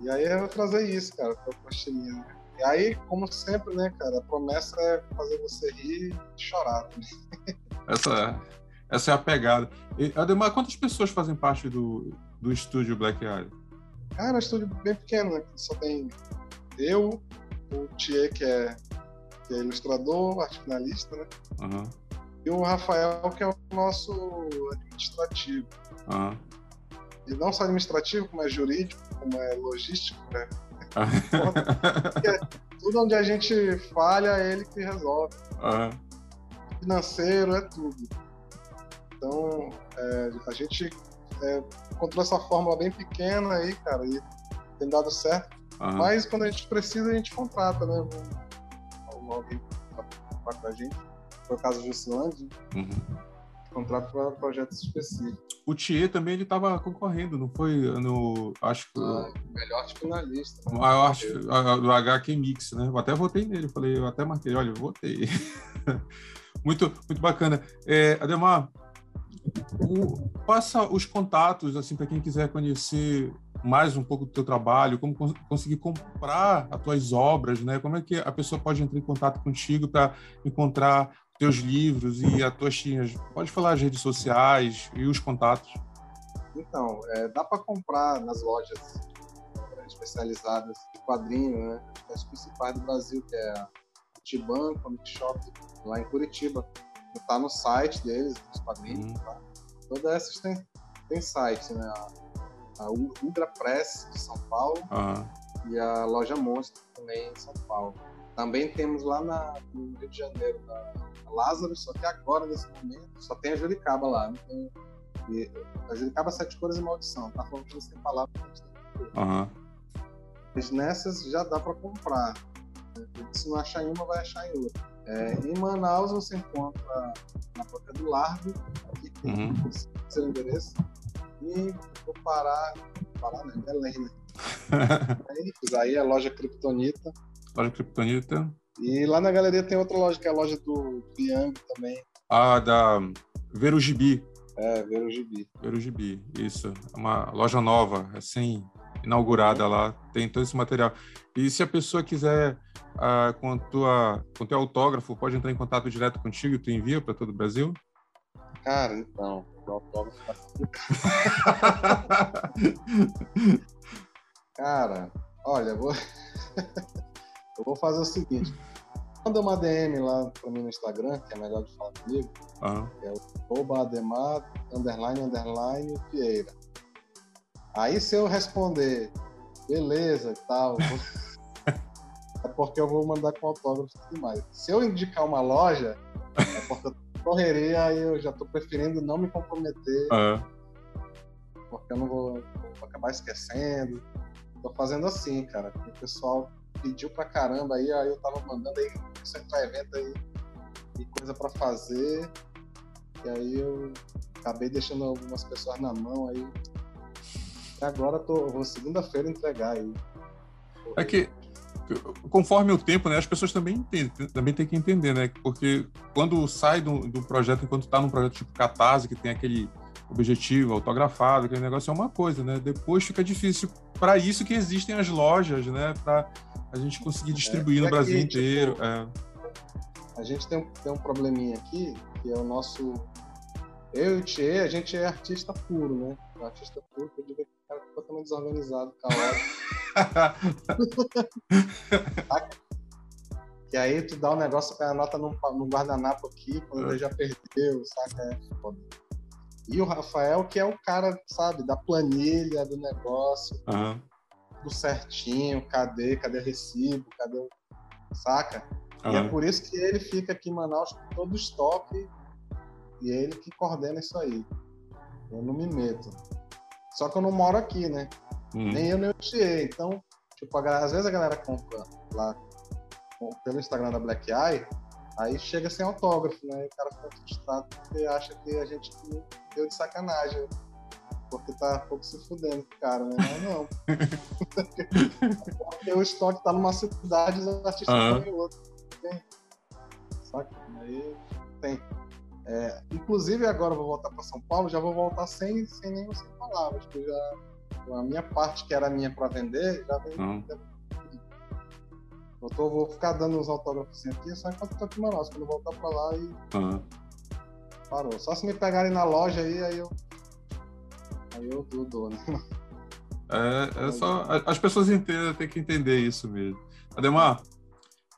E aí eu vou trazer isso, cara, pra pastilhinha, né? E aí, como sempre, né, cara, a promessa é fazer você rir e chorar. Né? Essa, é, essa é a pegada. E, Ademar, quantas pessoas fazem parte do, do estúdio Black Eye? Cara, é um estúdio bem pequeno, né? Só tem eu, o Thier, que é, que é ilustrador, arte finalista, né? Uhum. E o Rafael, que é o nosso administrativo. Uhum. E não só administrativo, como é jurídico, como é logístico, né? tudo onde a gente falha é ele que resolve. Uhum. Financeiro é tudo. Então, é, a gente é, encontrou essa fórmula bem pequena aí, cara, e tem dado certo. Uhum. Mas quando a gente precisa, a gente contrata, né? Alguém para a gente. Foi o caso do Juscelândia. Uhum contrato para projetos específicos. O Thier também ele estava concorrendo, não foi no acho que ah, melhor finalista. Né? Maior do HQ Mix, né? Eu até votei nele, falei, eu até marquei, olha, eu votei. muito muito bacana. É, Ademar, o, passa os contatos assim para quem quiser conhecer mais um pouco do teu trabalho, como conseguir comprar as tuas obras, né? Como é que a pessoa pode entrar em contato contigo para encontrar teus livros e as tuas. Pode falar as redes sociais e os contatos. Então, é, dá para comprar nas lojas é, especializadas de quadrinho, né? As principais do Brasil, que é a Tiban Comic Shop, lá em Curitiba. Está no site deles, os quadrinhos. Uhum. Tá? Todas essas tem, tem site, né? A, a Ultra Press de São Paulo uhum. e a Loja Monstro também em São Paulo. Também temos lá na, no Rio de Janeiro, na Lázaro, só que agora, nesse momento, só tem a Juricaba lá. Não tem, e, a Juricaba Sete Cores e Maldição. Tá falando que você tem palavra uhum. Mas nessas já dá para comprar. Né? Se não achar em uma, vai achar em outra. É, em Manaus você encontra na Boca do Largo, aqui tem uhum. seu endereço. E vou parar, parar né? Belém, né? aí é loja Kryptonita. Loja Kryptonita. E lá na galeria tem outra loja, que é a loja do Biang também. Ah, da Verugibi. É, Verugibi. Verugibi, isso. É uma loja nova, assim, inaugurada lá, tem todo esse material. E se a pessoa quiser uh, com, tua, com teu autógrafo, pode entrar em contato direto contigo e tu envia para todo o Brasil? Cara, então, o autógrafo tá Cara, olha, vou... eu vou fazer o seguinte. Manda uma DM lá pra mim no Instagram, que é melhor de falar comigo. Uhum. É o Ademar, underline, underline, Vieira. Aí se eu responder, beleza e tal, é porque eu vou mandar com autógrafo e tudo mais. Se eu indicar uma loja, é porque eu correria e eu já tô preferindo não me comprometer. Uhum. Porque eu não vou, vou, acabar esquecendo. Tô fazendo assim, cara. O pessoal pediu pra caramba aí, aí eu tava mandando aí, centro evento aí, e coisa pra fazer. E aí eu acabei deixando algumas pessoas na mão aí. E agora tô, vou segunda-feira entregar aí. É que conforme o tempo, né, as pessoas também entendem, também tem que entender, né? Porque quando sai do, do projeto, enquanto está num projeto tipo Catarse, que tem aquele objetivo autografado, aquele negócio é uma coisa, né? Depois fica difícil. Para isso que existem as lojas, né? Para a gente conseguir distribuir é, no Brasil aqui, inteiro. Tipo, é. A gente tem um, tem um probleminha aqui, que é o nosso. Eu e o Tchê, a gente é artista puro, né? O artista puro, eu digo que o cara é totalmente desorganizado, caótico. e aí tu dá um negócio, a nota num, num guardanapo aqui, quando ele já perdeu, saca? É foda. E o Rafael, que é o cara, sabe, da planilha do negócio, uhum. Do certinho, cadê, cadê recibo, cadê, saca? Uhum. E é por isso que ele fica aqui em Manaus com todo o estoque e ele que coordena isso aí. Eu não me meto. Só que eu não moro aqui, né? Hum. Nem eu nem o Thier. Então, tipo, às vezes a galera compra lá pelo Instagram da Black Eye, aí chega sem autógrafo, né? E o cara fica frustrado porque acha que a gente deu de sacanagem. Porque tá pouco se fudendo com o cara, né? Não, não. porque o estoque tá numa cidade e os artistas estão em outra. Saca? Aí tem. É, inclusive agora eu vou voltar para São Paulo, já vou voltar sem, sem nenhuma sem palavras, porque já a minha parte que era minha para vender já vem. Hum. Eu tô, vou ficar dando uns autógrafos aqui só enquanto eu tô aqui em Manaus. Quando eu voltar pra lá e. Uhum. Parou. Só se me pegarem na loja aí, aí eu. Eu, dou, né? É, é só. As pessoas entendem, tem que entender isso mesmo. Ademar,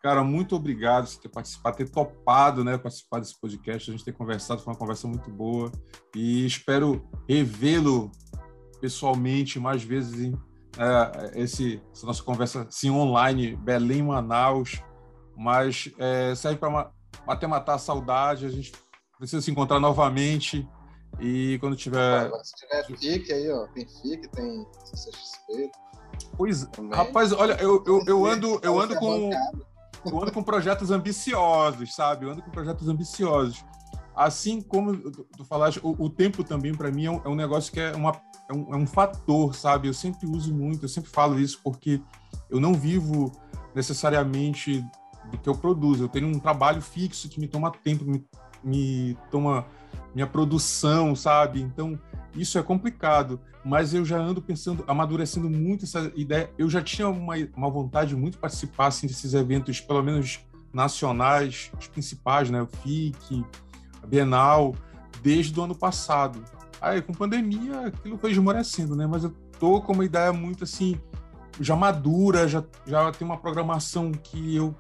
cara, muito obrigado por ter participado, ter topado, né, participar desse podcast. A gente ter conversado, foi uma conversa muito boa. E espero revê-lo pessoalmente mais vezes em é, esse, essa nossa conversa assim, online, Belém, Manaus, mas é, serve para até matar a saudade, a gente precisa se encontrar novamente e quando tiver... se tiver FIC aí, ó, tem FIC, tem CCXP. Pois, também. rapaz, olha, eu, eu, eu ando, eu ando com... Eu ando com projetos ambiciosos, sabe? Eu ando com projetos ambiciosos. Assim como tu falaste, o, o tempo também para mim é um, é um, negócio que é, uma, é um, é, um, fator, sabe? Eu sempre uso muito, eu sempre falo isso porque eu não vivo necessariamente do que eu produzo. Eu tenho um trabalho fixo que me toma tempo, me, me toma minha produção, sabe? Então isso é complicado, mas eu já ando pensando, amadurecendo muito essa ideia. Eu já tinha uma, uma vontade muito de participar assim, desses eventos, pelo menos nacionais, os principais, né? O FIC, a Bienal, desde o ano passado. Aí, com pandemia, aquilo foi esmorecendo, né? Mas eu tô com uma ideia muito assim, já madura, já, já tem uma programação que eu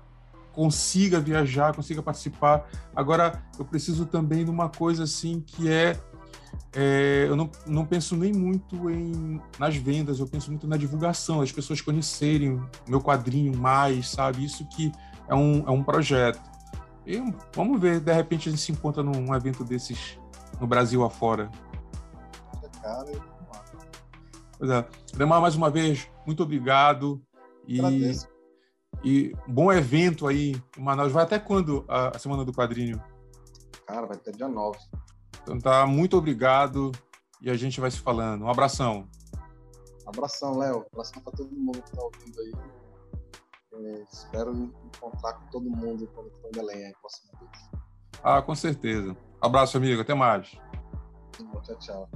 consiga viajar, consiga participar. Agora, eu preciso também de uma coisa assim que é, é, eu não, não penso nem muito em nas vendas, eu penso muito na divulgação, as pessoas conhecerem o meu quadrinho mais, sabe? Isso que é um, é um projeto. E vamos ver, de repente a gente se encontra num evento desses no Brasil afora. Pois é. Demar, mais uma vez, muito obrigado. E, e bom evento aí em Manaus. Vai até quando a, a Semana do Quadrinho? Cara, vai até dia 9. Então tá, muito obrigado e a gente vai se falando. Um abração. Abração, Léo. Abração para todo mundo que tá ouvindo aí. É, espero encontrar com todo mundo quando for em Belém aí, próxima vez. Ah, com certeza. Abraço, amigo. Até mais. Tchau, tchau.